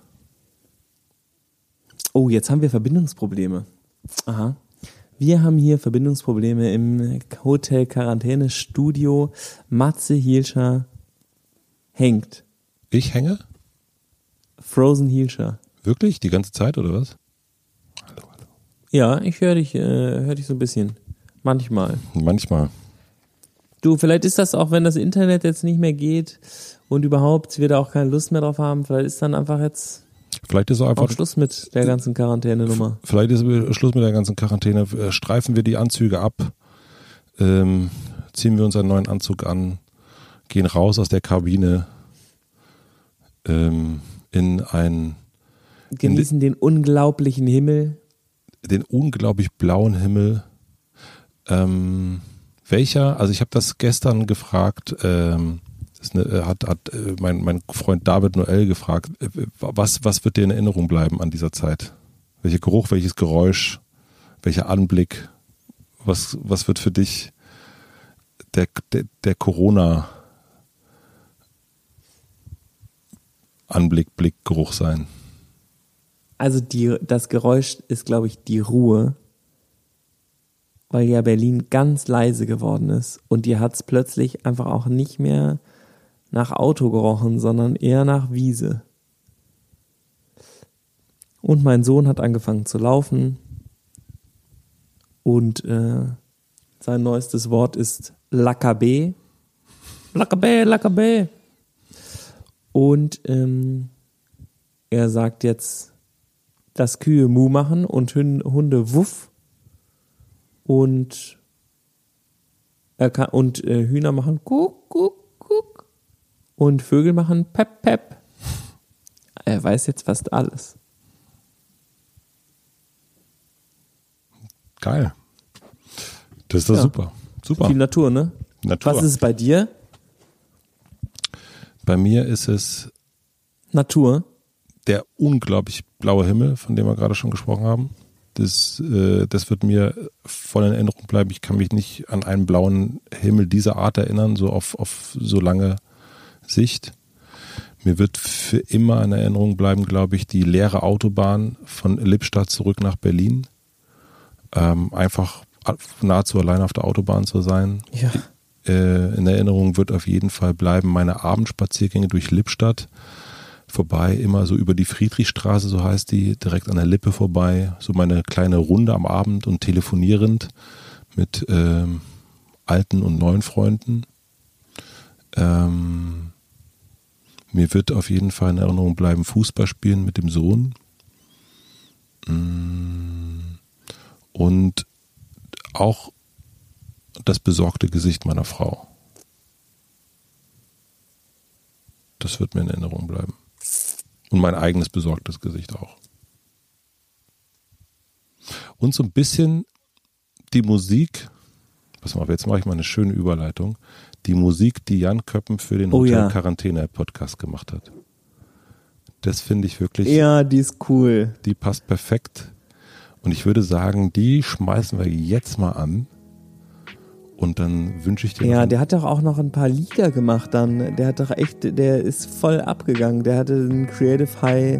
Oh, jetzt haben wir Verbindungsprobleme. Aha. Wir haben hier Verbindungsprobleme im Hotel Quarantäne Studio. Matze Hielscher hängt. Ich hänge? Frozen Hielscher. Wirklich? Die ganze Zeit oder was? Hallo, hallo. Ja, ich höre dich, äh, hör dich so ein bisschen. Manchmal. Manchmal. Du, vielleicht ist das auch, wenn das Internet jetzt nicht mehr geht und überhaupt wir da auch keine Lust mehr drauf haben, vielleicht ist dann einfach jetzt Vielleicht ist auch einfach. Auch Schluss mit der ganzen Quarantänenummer. Vielleicht ist Schluss mit der ganzen Quarantäne. Äh, streifen wir die Anzüge ab, ähm, ziehen wir unseren neuen Anzug an, gehen raus aus der Kabine ähm, in ein. Genießen in den, den unglaublichen Himmel. Den unglaublich blauen Himmel. Ähm, welcher, also ich habe das gestern gefragt, ähm, eine, äh, hat, hat äh, mein, mein Freund David Noel gefragt, äh, was, was wird dir in Erinnerung bleiben an dieser Zeit? Welcher Geruch, welches Geräusch, welcher Anblick? Was, was wird für dich der, der, der Corona Anblick, Blick, Geruch sein? Also die, das Geräusch ist, glaube ich, die Ruhe, weil ja Berlin ganz leise geworden ist und dir hat es plötzlich einfach auch nicht mehr nach Auto gerochen, sondern eher nach Wiese. Und mein Sohn hat angefangen zu laufen und äh, sein neuestes Wort ist Lakabe. Lakabe, Lakabe. Und ähm, er sagt jetzt, dass Kühe Mu machen und Hunde Wuff. Und er kann, und äh, Hühner machen Kuck, Kuck, Kuck. Und Vögel machen Pep, Pep. Er weiß jetzt fast alles. Geil. Das ist doch Ja. super. Super. Viel Natur, ne? Natur. Was ist es bei dir? Bei mir ist es Natur. der unglaublich blaue Himmel, von dem wir gerade schon gesprochen haben. Das, äh, das wird mir voll in Erinnerung bleiben. Ich kann mich nicht an einen blauen Himmel dieser Art erinnern, so auf, auf so lange Sicht. Mir wird für immer in Erinnerung bleiben, glaube ich, die leere Autobahn von Lippstadt zurück nach Berlin. Ähm, einfach nahezu allein auf der Autobahn zu sein. Ja. Äh, in Erinnerung wird auf jeden Fall bleiben meine Abendspaziergänge durch Lippstadt vorbei, immer so über die Friedrichstraße, so heißt die, direkt an der Lippe vorbei, so meine kleine Runde am Abend und telefonierend mit ähm, alten und neuen Freunden. Ähm, mir wird auf jeden Fall in Erinnerung bleiben Fußball spielen mit dem Sohn. Mm, Und auch das besorgte Gesicht meiner Frau. Das wird mir in Erinnerung bleiben. Und mein eigenes besorgtes Gesicht auch. Und so ein bisschen die Musik, pass mal jetzt mache ich mal eine schöne Überleitung. Die Musik, die Jan Köppen für den Oh Hotel ja. Quarantäne Podcast gemacht hat. Das finde ich wirklich, Ja, die ist cool. die passt perfekt. Und ich würde sagen, die schmeißen wir jetzt mal an. Und dann wünsche ich dir Ja, der hat doch auch noch ein paar Lieder gemacht dann. Der hat doch echt, der ist voll abgegangen. Der hatte einen Creative High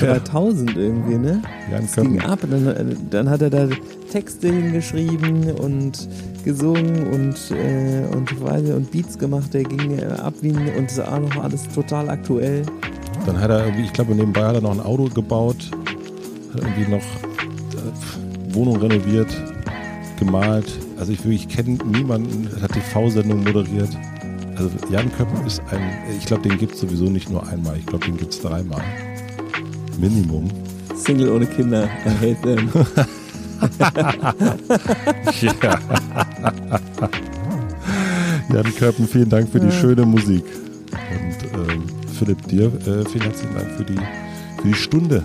3000 irgendwie, ne? Jan Das ging Köppen. ab. Dann, dann hat er da Texte hingeschrieben und gesungen und, äh, und, weiß und Beats gemacht. Der ging äh, ab wie ein, und war auch noch alles total aktuell. Dann hat er irgendwie, ich glaube, nebenbei hat er noch ein Auto gebaut, hat irgendwie noch äh, Wohnung renoviert, gemalt. Also ich, ich kenne niemanden, hat TV-Sendung moderiert. Also Jan Köppen ist ein, ich glaube, den gibt es sowieso nicht nur einmal, ich glaube, den gibt es dreimal. Minimum. Single ohne Kinder. I hate them. Ja. Jan Köppen, vielen Dank für die schöne Musik. Und ähm, Philipp, dir äh, vielen herzlichen Dank für die, für die Stunde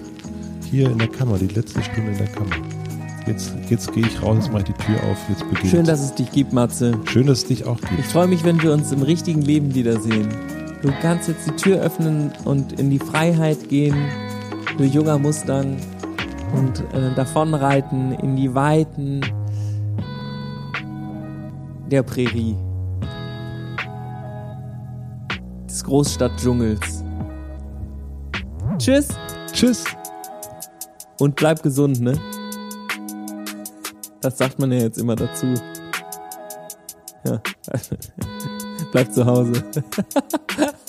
hier in der Kammer, die letzte Stunde in der Kammer. Jetzt, jetzt gehe ich raus, jetzt mache ich die Tür auf, jetzt beginnt. Schön, dass es dich gibt, Matze. Schön, dass es dich auch Ich gibt. freue mich, wenn wir uns im richtigen Leben wiedersehen. Du kannst jetzt die Tür öffnen und in die Freiheit gehen, du junger Mustang, und äh, davonreiten in die Weiten der Prärie. Des Großstadtdschungels. Tschüss Tschüss. und bleib gesund, ne? Das sagt man ja jetzt immer dazu. Ja. bleib zu Hause.